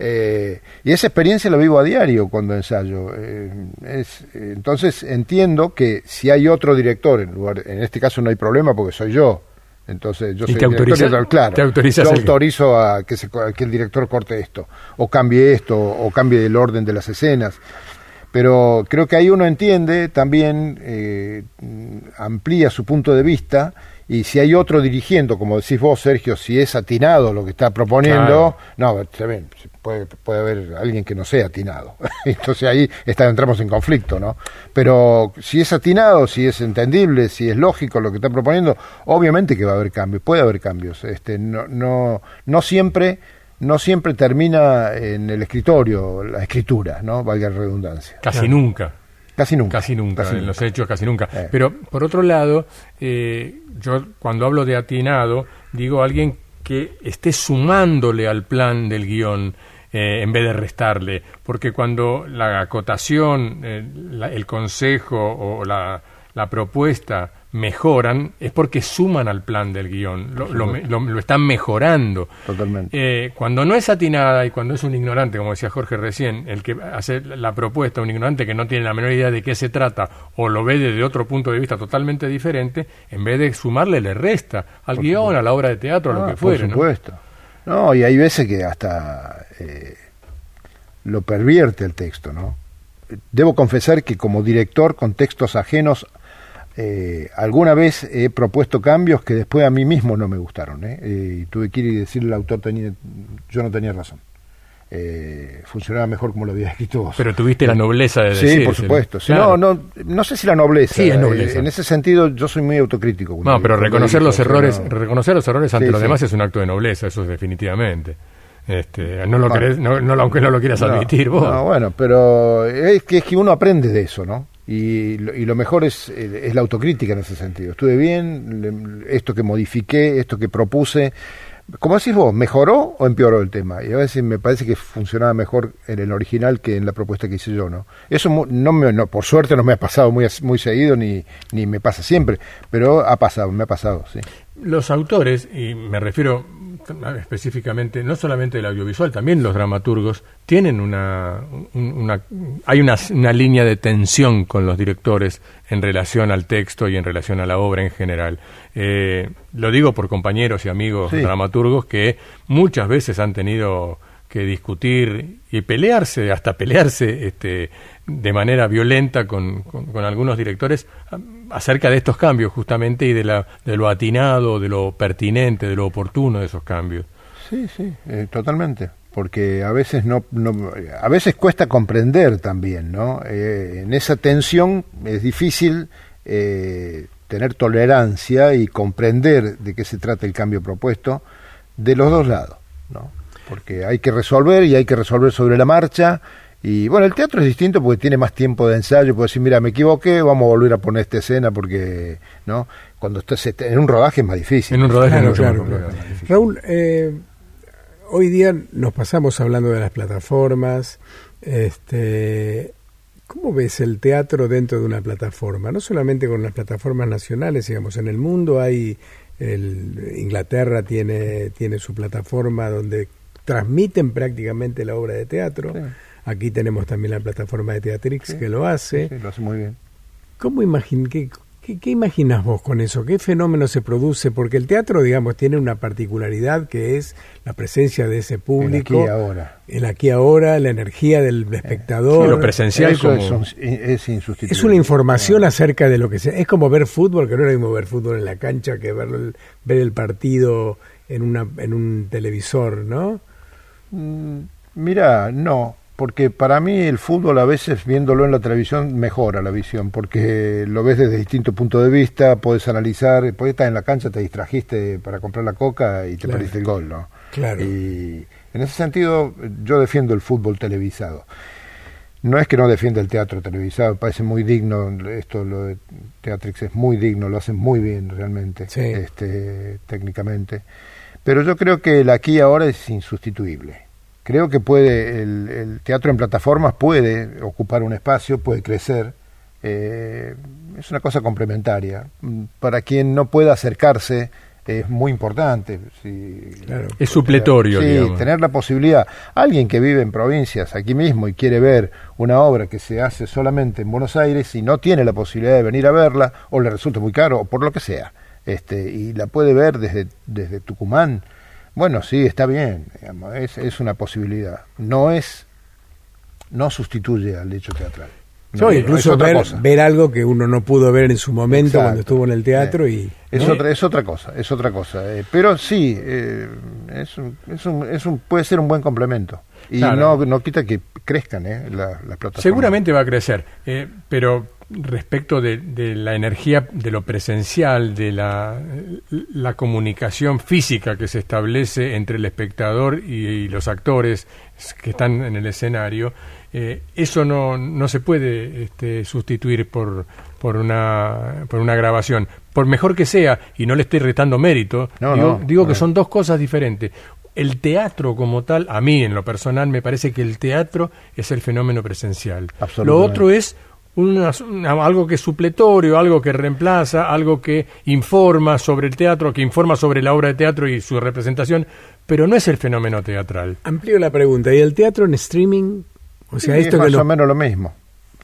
Eh, y esa experiencia la vivo a diario cuando ensayo. Eh, es, entonces, entiendo que si hay otro director, en, lugar, en este caso no hay problema porque soy yo, entonces yo soy te autoriza, claro, yo autorizo a que, se, que el director corte esto, o cambie esto, o cambie el orden de las escenas. Pero creo que ahí uno entiende también, eh, amplía su punto de vista y si hay otro dirigiendo, como decís vos, Sergio, si es atinado lo que está proponiendo, no, también puede, puede haber alguien que no sea atinado. [laughs] Entonces ahí está, entramos en conflicto, ¿no? Pero si es atinado, si es entendible, si es lógico lo que está proponiendo, obviamente que va a haber cambios, puede haber cambios. Este, no, no, no siempre no siempre termina en el escritorio la escritura, ¿no? Valga la redundancia. Casi nunca. Casi nunca. Casi nunca, en los hechos casi nunca. Eh. Pero por otro lado, eh, yo cuando hablo de atinado, digo alguien que esté sumándole al plan del guion. Eh, en vez de restarle, porque cuando la acotación, el consejo o la, la propuesta mejoran es porque suman al plan del guion, lo, lo, están mejorando. Totalmente. Eh, cuando no es atinada y cuando es un ignorante, como decía Jorge recién, el que hace la propuesta, un ignorante que no tiene la menor idea de qué se trata o lo ve desde otro punto de vista totalmente diferente, en vez de sumarle le resta al guion, a la obra de teatro, a lo ah, que fuere. Por supuesto. ¿no? y hay veces que hasta eh, lo pervierte el texto, ¿no? Debo confesar que como director con textos ajenos eh, alguna vez he propuesto cambios que después a mí mismo no me gustaron. ¿eh? eh y tuve que ir y decirle al autor, tenía, yo no tenía razón. Eh, funcionaba mejor como lo había escrito vos. Pero tuviste la nobleza de decir. Sí, por supuesto. No, no, no sé si la nobleza. Sí, en ese sentido, yo soy muy autocrítico. No, pero reconocer los errores, reconocer los errores ante los demás es un acto de nobleza, eso es definitivamente. Este, no lo no, aunque no lo quieras admitir vos. No, bueno, pero es que, es que uno aprende de eso, ¿no? Y, y lo mejor es, eh, es la autocrítica en ese sentido. Estuve bien, esto que modifiqué, esto que propuse. Como decís vos, ¿mejoró o empeoró el tema? Y a veces me parece que funcionaba mejor en el original que en la propuesta que hice yo, ¿no? Eso no me, no, por suerte no me ha pasado muy, muy seguido ni, ni me pasa siempre, pero ha pasado, me ha pasado, sí. Los autores, y me refiero específicamente, no solamente el audiovisual, también los dramaturgos, tienen una, una hay una, una, línea de tensión con los directores en relación al texto y en relación a la obra en general. Eh, lo digo por compañeros y amigos dramaturgos que muchas veces han tenido que discutir y pelearse, hasta pelearse este, de manera violenta con, con, algunos directores acerca de estos cambios justamente y de, la, de lo atinado, de lo pertinente, de lo oportuno de esos cambios. Sí, sí, eh, totalmente, porque a veces no, a veces cuesta comprender también, ¿no? Eh, en esa tensión es difícil eh, tener tolerancia y comprender de qué se trata el cambio propuesto de los dos lados, ¿no? porque hay que resolver y hay que resolver sobre la marcha Y bueno, el teatro es distinto porque tiene más tiempo de ensayo, puede decir, mira, me equivoqué, vamos a volver a poner esta escena porque, ¿no? Cuando estás este, en un rodaje es más difícil. En un rodaje Claro, es mucho más claro, complicado. claro. Raúl, eh, hoy día nos pasamos hablando de las plataformas. Este, ¿Cómo ves el teatro dentro de una plataforma? No solamente con las plataformas nacionales, digamos, en el mundo hay, el, Inglaterra tiene, tiene su plataforma donde transmiten prácticamente la obra de teatro. Sí. Aquí tenemos también la plataforma de Teatrix Sí. que lo hace. Sí, lo hace muy bien. ¿Cómo imagin qué, qué, qué imaginas vos con eso? ¿Qué fenómeno se produce? Porque el teatro, digamos, tiene una particularidad que es la presencia de ese El público, aquí y ahora. el aquí ahora, la energía del espectador. Sí, lo presencial Eso como... es, un- es insustituible. es una información Ah. acerca de lo que se... Es como ver fútbol, que no es lo mismo ver fútbol en la cancha que ver el, ver el partido en, una, en un televisor, ¿no? Mm, Mira, no, porque para mí el fútbol a veces viéndolo en la televisión mejora la visión, porque lo ves desde distintos puntos de vista, puedes analizar, puedes estar en la cancha, te distrajiste para comprar la coca y te Claro. perdiste el gol, ¿no? Claro. Y en ese sentido yo defiendo el fútbol televisado. No es que no defienda el teatro televisado, me parece muy digno, esto lo de Teatrix es muy digno, lo hacen muy bien realmente, Sí. este, técnicamente. Pero yo creo que el aquí y ahora es insustituible. Creo que puede, el, el teatro en plataformas puede ocupar un espacio, puede crecer. eh, es una cosa complementaria. Mm, Para quien no pueda acercarse es muy importante. si- Claro. Es supletorio, Sí, digamos. tener la posibilidad. Alguien que vive en provincias, aquí mismo, y quiere ver una obra que se hace solamente en Buenos Aires y no tiene la posibilidad de venir a verla, o le resulta muy caro, o por lo que sea, este, y la puede ver desde, desde Tucumán, bueno, sí, está bien, digamos, es, es una posibilidad. No es, no sustituye al hecho teatral. No, es incluso ver, ver algo que uno no pudo ver en su momento Exacto. cuando estuvo en el teatro y... Es, ¿no? otra, es otra cosa, es otra cosa. eh, pero sí, eh, es un, es un, es un, puede ser un buen complemento. Y Claro. no, no quita que crezcan eh, la- las plataformas. Seguramente va a crecer, eh, pero respecto de, de la energía de lo presencial, de la, la comunicación física que se establece entre el espectador y, y los actores que están en el escenario, eh, eso no, no se puede este, sustituir por, por, una, por una grabación. Por mejor que sea, y no le estoy retando mérito, No, digo, no, digo no. que son dos cosas diferentes. El teatro como tal, a mí en lo personal me parece que el teatro es el fenómeno presencial. Lo otro es una- una- algo que es supletorio, algo que reemplaza, algo que informa sobre el teatro, que informa sobre la obra de teatro y su representación, pero no es el fenómeno teatral. Amplío la pregunta. ¿Y el teatro en streaming? O sea, Sí, esto es que más lo- o menos lo mismo.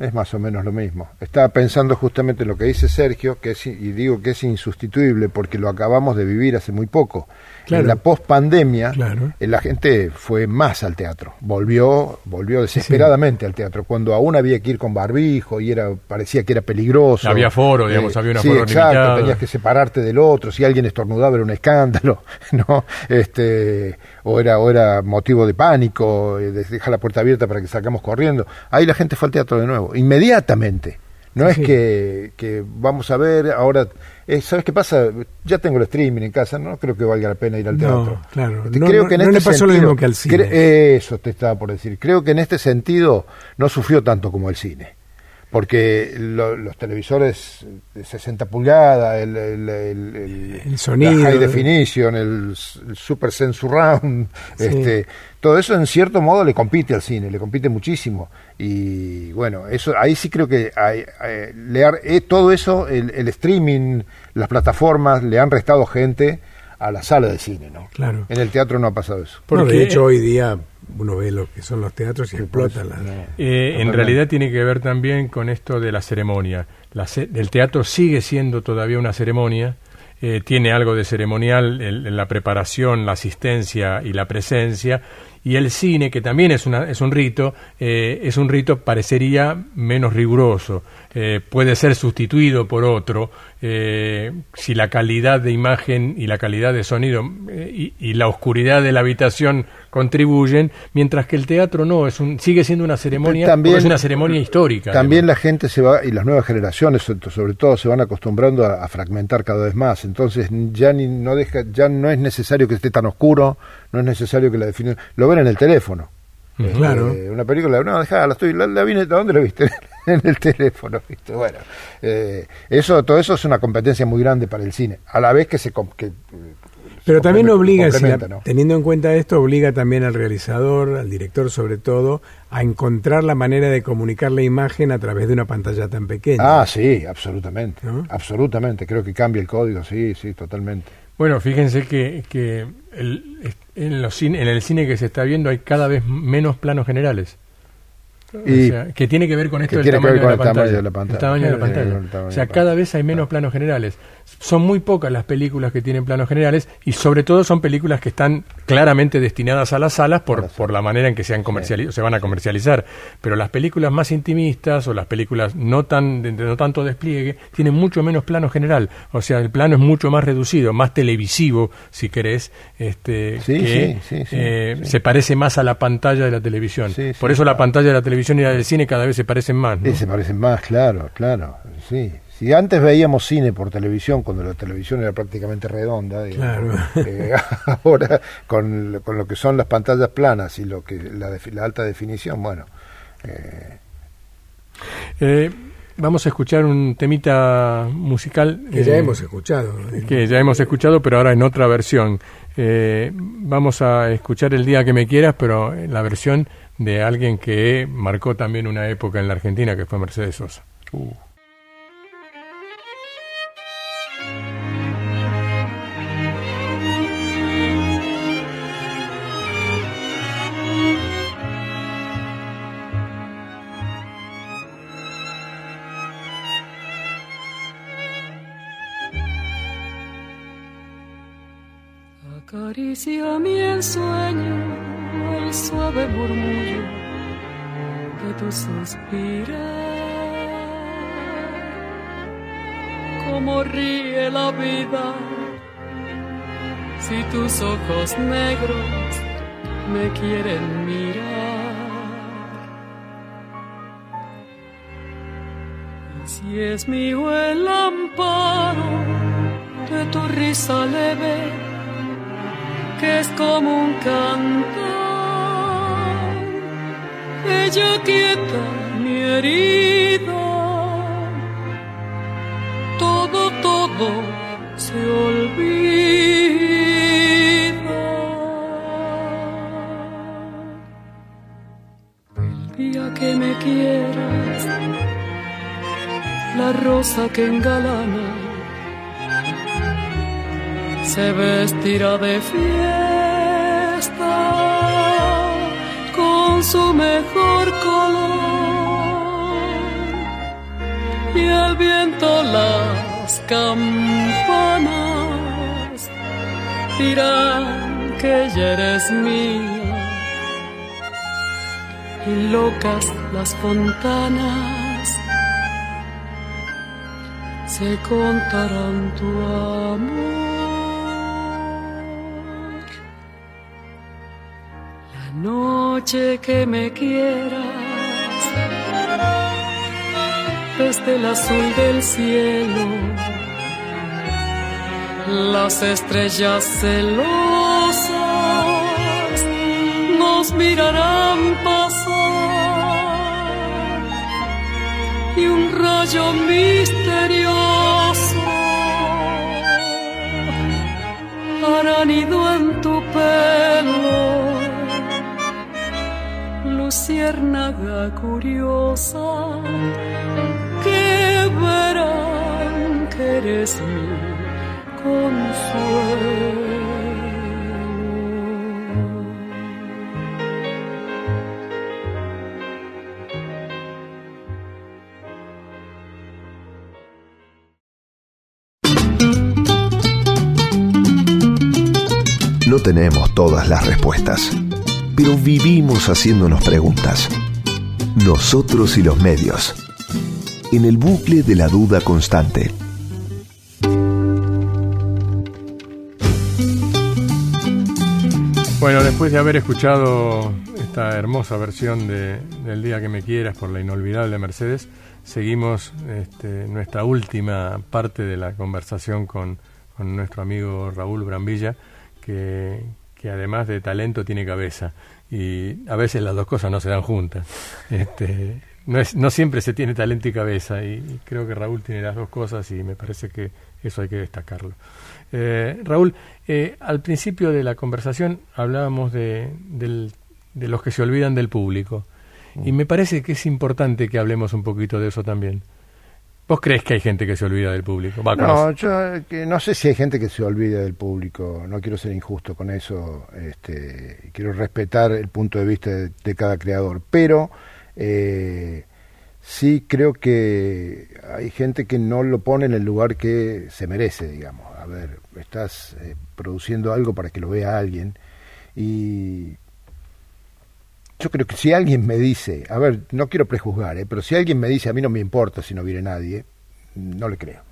Es más o menos lo mismo. Estaba pensando justamente en lo que dice Sergio, que es, y digo que es insustituible porque lo acabamos de vivir hace muy poco. Claro. En la post-pandemia, Claro. eh, la gente fue más al teatro. Volvió, volvió desesperadamente al teatro. Cuando aún había que ir con barbijo y era parecía que era peligroso. Eh, Había aforo, digamos, había un sí, aforo exacto, tenías que separarte del otro. Si alguien estornudaba era un escándalo, [laughs] ¿no? Este, o era, o era motivo de pánico, eh, de dejar la puerta abierta para que salgamos corriendo. Ahí la gente fue al teatro de nuevo, inmediatamente. No Sí. es que, que vamos a ver ahora, eh, ¿sabes qué pasa? Ya tengo el streaming en casa, no creo que valga la pena ir al No, teatro. claro. Este, No- creo no- que en no este le pasó lo sentido- mismo que al cine. Eso te estaba por decir. Creo que en este sentido no sufrió tanto como el cine. Porque lo- los televisores de 60 pulgadas, el, el, el- el- El sonido. la high definition, el, super sense surround, Sí. este, todo eso en cierto modo le compite al cine, le compite muchísimo. Y bueno, eso ahí sí creo que hay- hay- le ha- eh, todo eso, el, el streaming, las plataformas, le han restado gente a la sala de cine, ¿no? Claro. En el teatro no ha pasado eso. No, Porque- de hecho, hoy día uno ve lo que son los teatros y explotan la... Eh, en realidad tiene que ver también con esto de la ceremonia. La ce- el teatro sigue siendo todavía una ceremonia, eh, tiene algo de ceremonial en, en la preparación, la asistencia y la presencia, y el cine, que también es, una, es un rito, eh, es un rito parecería menos riguroso, eh, puede ser sustituido por otro, eh, si la calidad de imagen y la calidad de sonido eh, y, y la oscuridad de la habitación contribuyen, mientras que el teatro no, es un, sigue siendo una ceremonia, También- es una ceremonia histórica. También además. la gente se va, y las nuevas generaciones sobre- sobre todo, se van acostumbrando a, a fragmentar cada vez más. Entonces ya ni, no deja, ya no es necesario que esté tan oscuro, no es necesario que la definición... Lo ven en el teléfono. Este. Una película, no, dejá, la estoy, la, la vine, ¿dónde la viste? [laughs] en el teléfono, ¿viste? Bueno, eh, eso, todo eso es una competencia muy grande para el cine, a la vez que se... que, eh, Pero también obliga, si la- complementa, ¿no? teniendo en cuenta esto, obliga también al realizador, al director sobre todo, a encontrar la manera de comunicar la imagen a través de una pantalla tan pequeña. Ah, sí, absolutamente, ¿No? absolutamente, creo que cambia el código, sí, sí, totalmente. Bueno, fíjense que, que el- en, los cine- en el cine que se está viendo hay cada vez menos planos generales. Y- o sea, que tiene que ver con esto del tamaño, de, el la tamaño pantalla. de la pantalla. El tamaño de la pantalla. O sea, cada vez hay menos planos generales. Son muy pocas las películas que tienen planos generales y sobre todo son películas que están claramente destinadas a las salas por, por la manera en que se, han se van a comercializar. Pero las películas más intimistas o las películas no, tan, de, no tanto despliegue tienen mucho menos plano general. O sea, el plano es mucho más reducido, más televisivo, si querés, este, Sí, que sí, sí, eh, se parece más a la pantalla de la televisión. Por eso la pantalla de la televisión y la del cine cada vez se parecen más. ¿no? Se parecen más, claro, claro, sí. Si antes veíamos cine por televisión, cuando la televisión era prácticamente redonda, digamos, eh, [laughs] ahora con, con lo que son las pantallas planas y lo que la, defi- la alta definición, bueno, eh, Eh, vamos a escuchar un temita musical que ya eh, hemos escuchado. que ya hemos escuchado, pero ahora en otra versión. Eh, vamos a escuchar El día que me quieras, pero en la versión de alguien que marcó también una época en la Argentina, que fue Mercedes Sosa. Acaricia mi ensueño el suave murmullo de tu suspirar. Cómo ríe la vida si tus ojos negros me quieren mirar. Y si es mío el amparo de tu risa leve que es como un cantar. Ella quieta mi herida, todo, todo se olvida. El día que me quieras, la rosa que engalana se vestirá de fiesta con su mejor color y al viento las campanas dirán que ya eres mía y locas las fontanas se contarán tu amor. Que me quieras, desde el azul del cielo, las estrellas celosas nos mirarán pasar y un rayo misterioso hará nido en tu pelo, luciérnaga curiosa, que verán que eres mi consuelo. No tenemos todas las respuestas, pero vivimos haciéndonos preguntas. Nosotros y los medios. En el bucle de la duda constante. Bueno, después de haber escuchado esta hermosa versión de, del Día que me quieras por la inolvidable Mercedes, seguimos este, nuestra última parte de la conversación con, con nuestro amigo Raúl Brambilla, que, que además de talento tiene cabeza y a veces las dos cosas no se dan juntas. Este, no, es, no siempre se tiene talento y cabeza y, creo que Raúl tiene las dos cosas y me parece que eso hay que destacarlo. Eh, Raúl, eh, al principio de la conversación hablábamos de, de los que se olvidan del público y me parece que es importante que hablemos un poquito de eso también. ¿Vos crees que hay gente que se olvida del público? no, yo que no sé si hay gente que se olvida del público. No quiero ser injusto con eso. Este, quiero respetar el punto de vista de, cada creador. Pero eh, sí creo que hay gente que no lo pone en el lugar que se merece, digamos. A ver, estás eh, produciendo algo para que lo vea alguien y yo creo que si alguien me dice, a ver, no quiero prejuzgar, ¿eh? pero si alguien me dice a mí no me importa si no viene nadie, no le creo.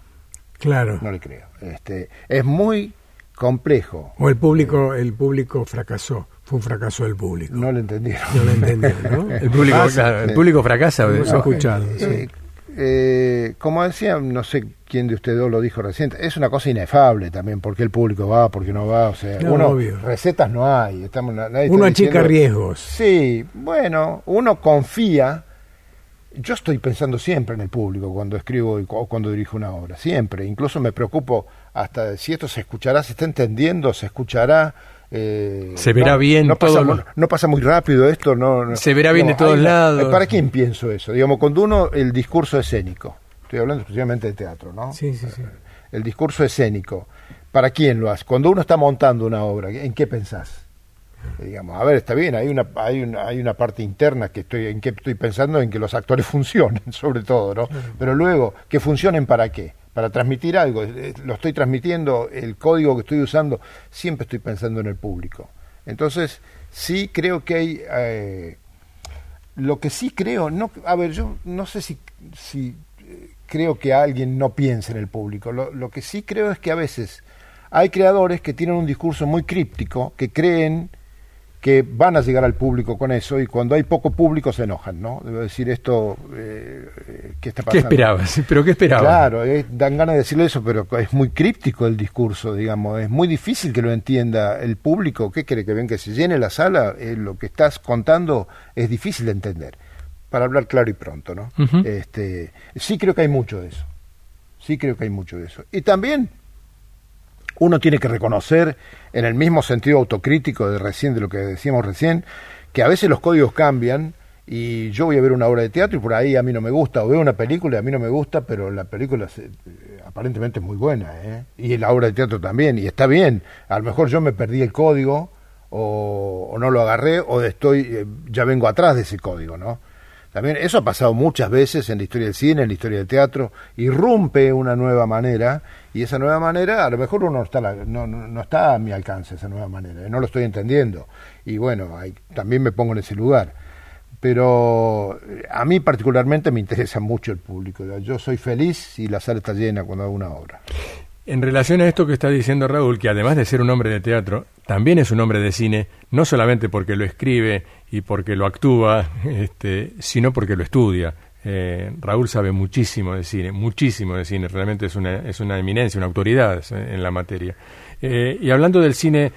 Claro. No le creo. Este, es muy complejo. O el público, el público fracasó. Fue un fracaso del público. No lo entendieron. No lo entendieron, ¿no? [laughs] el, público, el público fracasa. Hemos escuchado. Eh, eh, como decía, no sé quién de ustedes dos lo dijo recién, es una cosa inefable también, porque el público va, porque no va, o sea, uno, recetas no hay. Estamos, uno achica riesgos. Sí, bueno, uno confía. Yo estoy pensando siempre en el público cuando escribo o cuando dirijo una obra, siempre. Incluso me preocupo hasta si esto se escuchará, se está entendiendo, se escuchará eh, se verá bien no pasa, no pasa muy rápido esto no, se verá bien de todos lados para quién pienso eso digamos cuando uno el discurso escénico estoy hablando exclusivamente de teatro no sí, sí, sí. el discurso escénico para quién lo hace cuando uno está montando una obra en qué pensás digamos a ver está bien hay una hay una hay una parte interna que estoy en qué estoy pensando en que los actores [laughs] funcionen sobre todo no pero luego que funcionen para qué para transmitir algo, eh, lo estoy transmitiendo, el código que estoy usando, siempre estoy pensando en el público. Entonces, sí creo que hay... Eh, lo que sí creo, no, a ver, yo no sé si, si eh, creo que alguien no piense en el público, lo, lo que sí creo es que a veces hay creadores que tienen un discurso muy críptico, que creen que van a llegar al público con eso y cuando hay poco público se enojan, ¿no? Debo decir esto, eh, eh ¿qué está pasando? ¿Qué esperabas? ¿Pero qué esperabas? Claro, eh, dan ganas de decirle eso, pero es muy críptico el discurso, digamos, es muy difícil que lo entienda el público. ¿Qué quiere que ven que se llene la sala? Eh, lo que estás contando es difícil de entender, para hablar claro y pronto, ¿no? este, sí creo que hay mucho de eso, sí creo que hay mucho de eso. Y también uno tiene que reconocer, en el mismo sentido autocrítico de recién, de lo que decíamos recién, que a veces los códigos cambian y yo voy a ver una obra de teatro y por ahí a mí no me gusta, o veo una película y a mí no me gusta, pero la película eh, aparentemente es muy buena, ¿eh? y la obra de teatro también, y está bien, a lo mejor yo me perdí el código, o, no lo agarré, o estoy, eh, ya vengo atrás de ese código, ¿no? También eso ha pasado muchas veces en la historia del cine, en la historia del teatro, irrumpe una nueva manera y esa nueva manera a lo mejor uno está no, no, está a mi alcance esa nueva manera, no lo estoy entendiendo y bueno, también me pongo en ese lugar. Pero eh, a mí particularmente me interesa mucho el público. Yo soy feliz si la sala está llena cuando hago una obra. En relación a esto que está diciendo Raúl, que además de ser un hombre de teatro, también es un hombre de cine, no solamente porque lo escribe y porque lo actúa, este, sino porque lo estudia. Eh, Raúl sabe muchísimo de cine, muchísimo de cine, realmente es una, es una eminencia, una autoridad en la materia. Eh, y hablando del cine,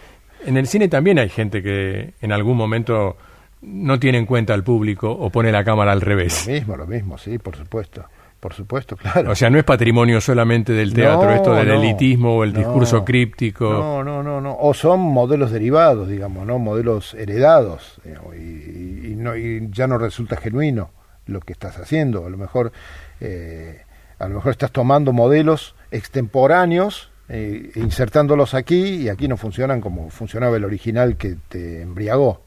en el cine también hay gente que en algún momento no tiene en cuenta al público o pone la cámara al revés. Lo mismo, lo mismo, sí, por supuesto. Por supuesto, claro. O sea, no es patrimonio solamente del teatro, esto del elitismo o el discurso críptico. No, no, no, no. O son modelos derivados, digamos, ¿no? Modelos heredados. y, no, y ya no resulta genuino lo que estás haciendo. A lo mejor, eh, a lo mejor estás tomando modelos extemporáneos eh, insertándolos aquí y aquí no funcionan como funcionaba el original que te embriagó.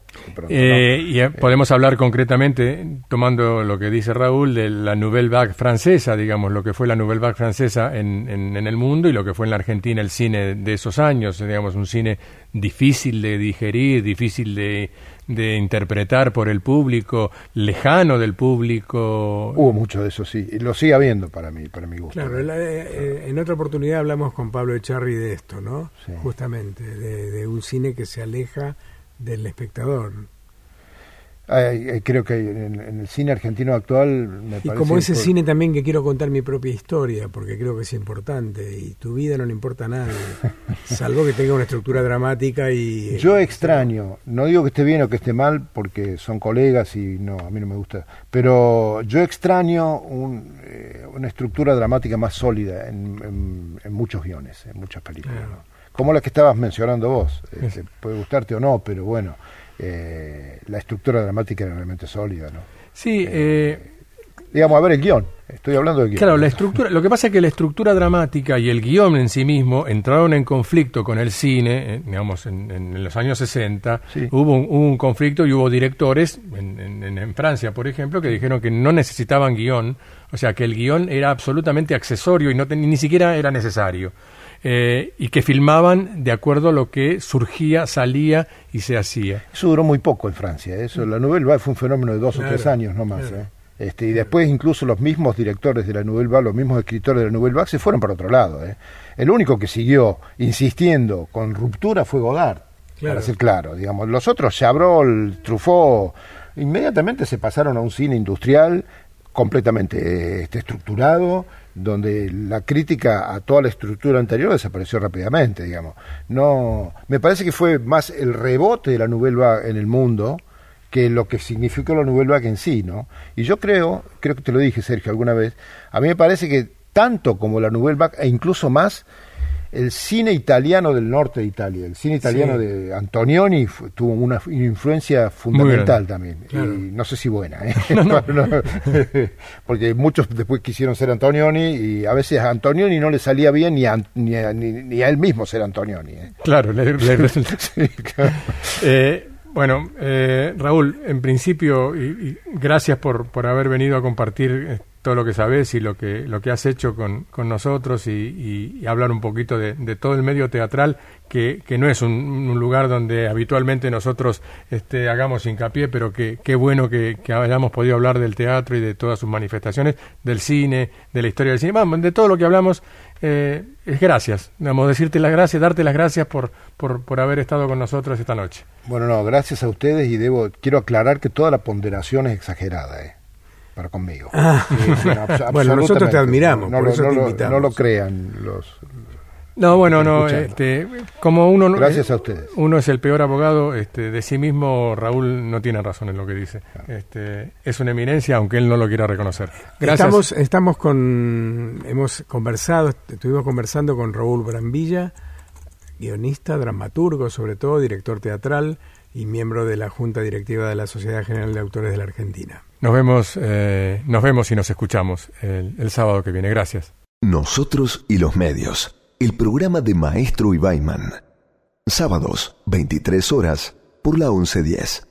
Eh, y eh, podemos hablar concretamente, tomando lo que dice Raúl, de la Nouvelle Vague francesa, digamos, lo que fue la Nouvelle Vague francesa en, en, el mundo y lo que fue en la Argentina el cine de esos años, digamos, un cine difícil de digerir, difícil de, de interpretar por el público, lejano del público. Hubo mucho de eso, sí, y lo sigue habiendo para mí, para mi gusto. Claro, eh, en otra oportunidad hablamos con Pablo Echarri de esto, ¿no? Justamente, de, de un cine que se aleja del espectador. creo que en, el cine argentino actual me y como ese cine también que quiero contar mi propia historia porque creo que es importante y tu vida no le importa a nadie [laughs] salvo que tenga una estructura dramática y yo extraño no digo que esté bien o que esté mal porque son colegas y no a mí no me gusta pero yo extraño eh, una estructura dramática más sólida en, muchos guiones en muchas películas como la que estabas mencionando vos este, puede gustarte o no pero bueno eh, la estructura dramática era realmente sólida, ¿no? Sí, eh, digamos, a ver el guion, estoy hablando del guion. Claro, la estructura, lo que pasa es que la estructura dramática y el guion en sí mismo entraron en conflicto con el cine, eh, digamos, en, los años 60, hubo, un, conflicto y hubo directores, en, Francia, por ejemplo, que dijeron que no necesitaban guion, o sea, que el guion era absolutamente accesorio y no ni siquiera era necesario. Eh, y que filmaban de acuerdo a lo que surgía, salía y se hacía. Eso duró muy poco en Francia, ¿eh? eso la Nouvelle Vague fue un fenómeno de dos o tres años no más. ¿eh? Este, y después incluso los mismos directores de la Nouvelle Vague, los mismos escritores de la Nouvelle Vague se fueron para otro lado. El único que siguió insistiendo con ruptura fue Godard, para ser claro. Digamos. Los otros, Chabrol, Truffaut, inmediatamente se pasaron a un cine industrial completamente este, estructurado donde la crítica a toda la estructura anterior desapareció rápidamente, digamos. No, me parece que fue más el rebote de la Nouvelle en el mundo que lo que significó la Nouvelle en sí, ¿no? Y yo creo, creo que te lo dije Sergio alguna vez, a mí me parece que tanto como la Nouvelle e incluso más el cine italiano del norte de Italia, el cine italiano de Antonioni tuvo una influencia fundamental también, y no sé si buena, ¿eh? [laughs] [laughs] [laughs] porque muchos después quisieron ser Antonioni y a veces a Antonioni no le salía bien ni a, ni ni, a él mismo ser Antonioni. ¿eh? Claro, le, eh, bueno, Raúl, en principio, y, gracias por, por haber venido a compartir todo lo que sabes y lo que, lo que has hecho con, con nosotros y, hablar un poquito de, todo el medio teatral, que, que no es un, lugar donde habitualmente nosotros este, hagamos hincapié, pero que qué bueno que, hayamos podido hablar del teatro y de todas sus manifestaciones, del cine, de la historia del cine, vamos, de todo lo que hablamos. Eh, es gracias, vamos, decirte las gracias, darte las gracias por, por, por haber estado con nosotros esta noche. Bueno, no, gracias a ustedes y debo, quiero aclarar que toda la ponderación es exagerada, ¿eh? Para conmigo. Ah. [laughs] bueno, nosotros te admiramos, no, por eso te invitamos. no lo crean los... No, bueno, no, este, como uno Gracias a ustedes. Uno es el peor abogado este, de sí mismo, Raúl no tiene razón en lo que dice. Este, es una eminencia, aunque él no lo quiera reconocer. Gracias. Estamos, estamos con, hemos conversado, estuvimos conversando con Raúl Brambilla, guionista, dramaturgo, sobre todo, director teatral y miembro de la Junta Directiva de la Sociedad General de Autores de la Argentina. Nos vemos, eh, nos vemos y nos escuchamos el, sábado que viene. Gracias. Nosotros y los medios. El programa de Maestro Ibaiman. Sábados, 23 horas, por la 1110.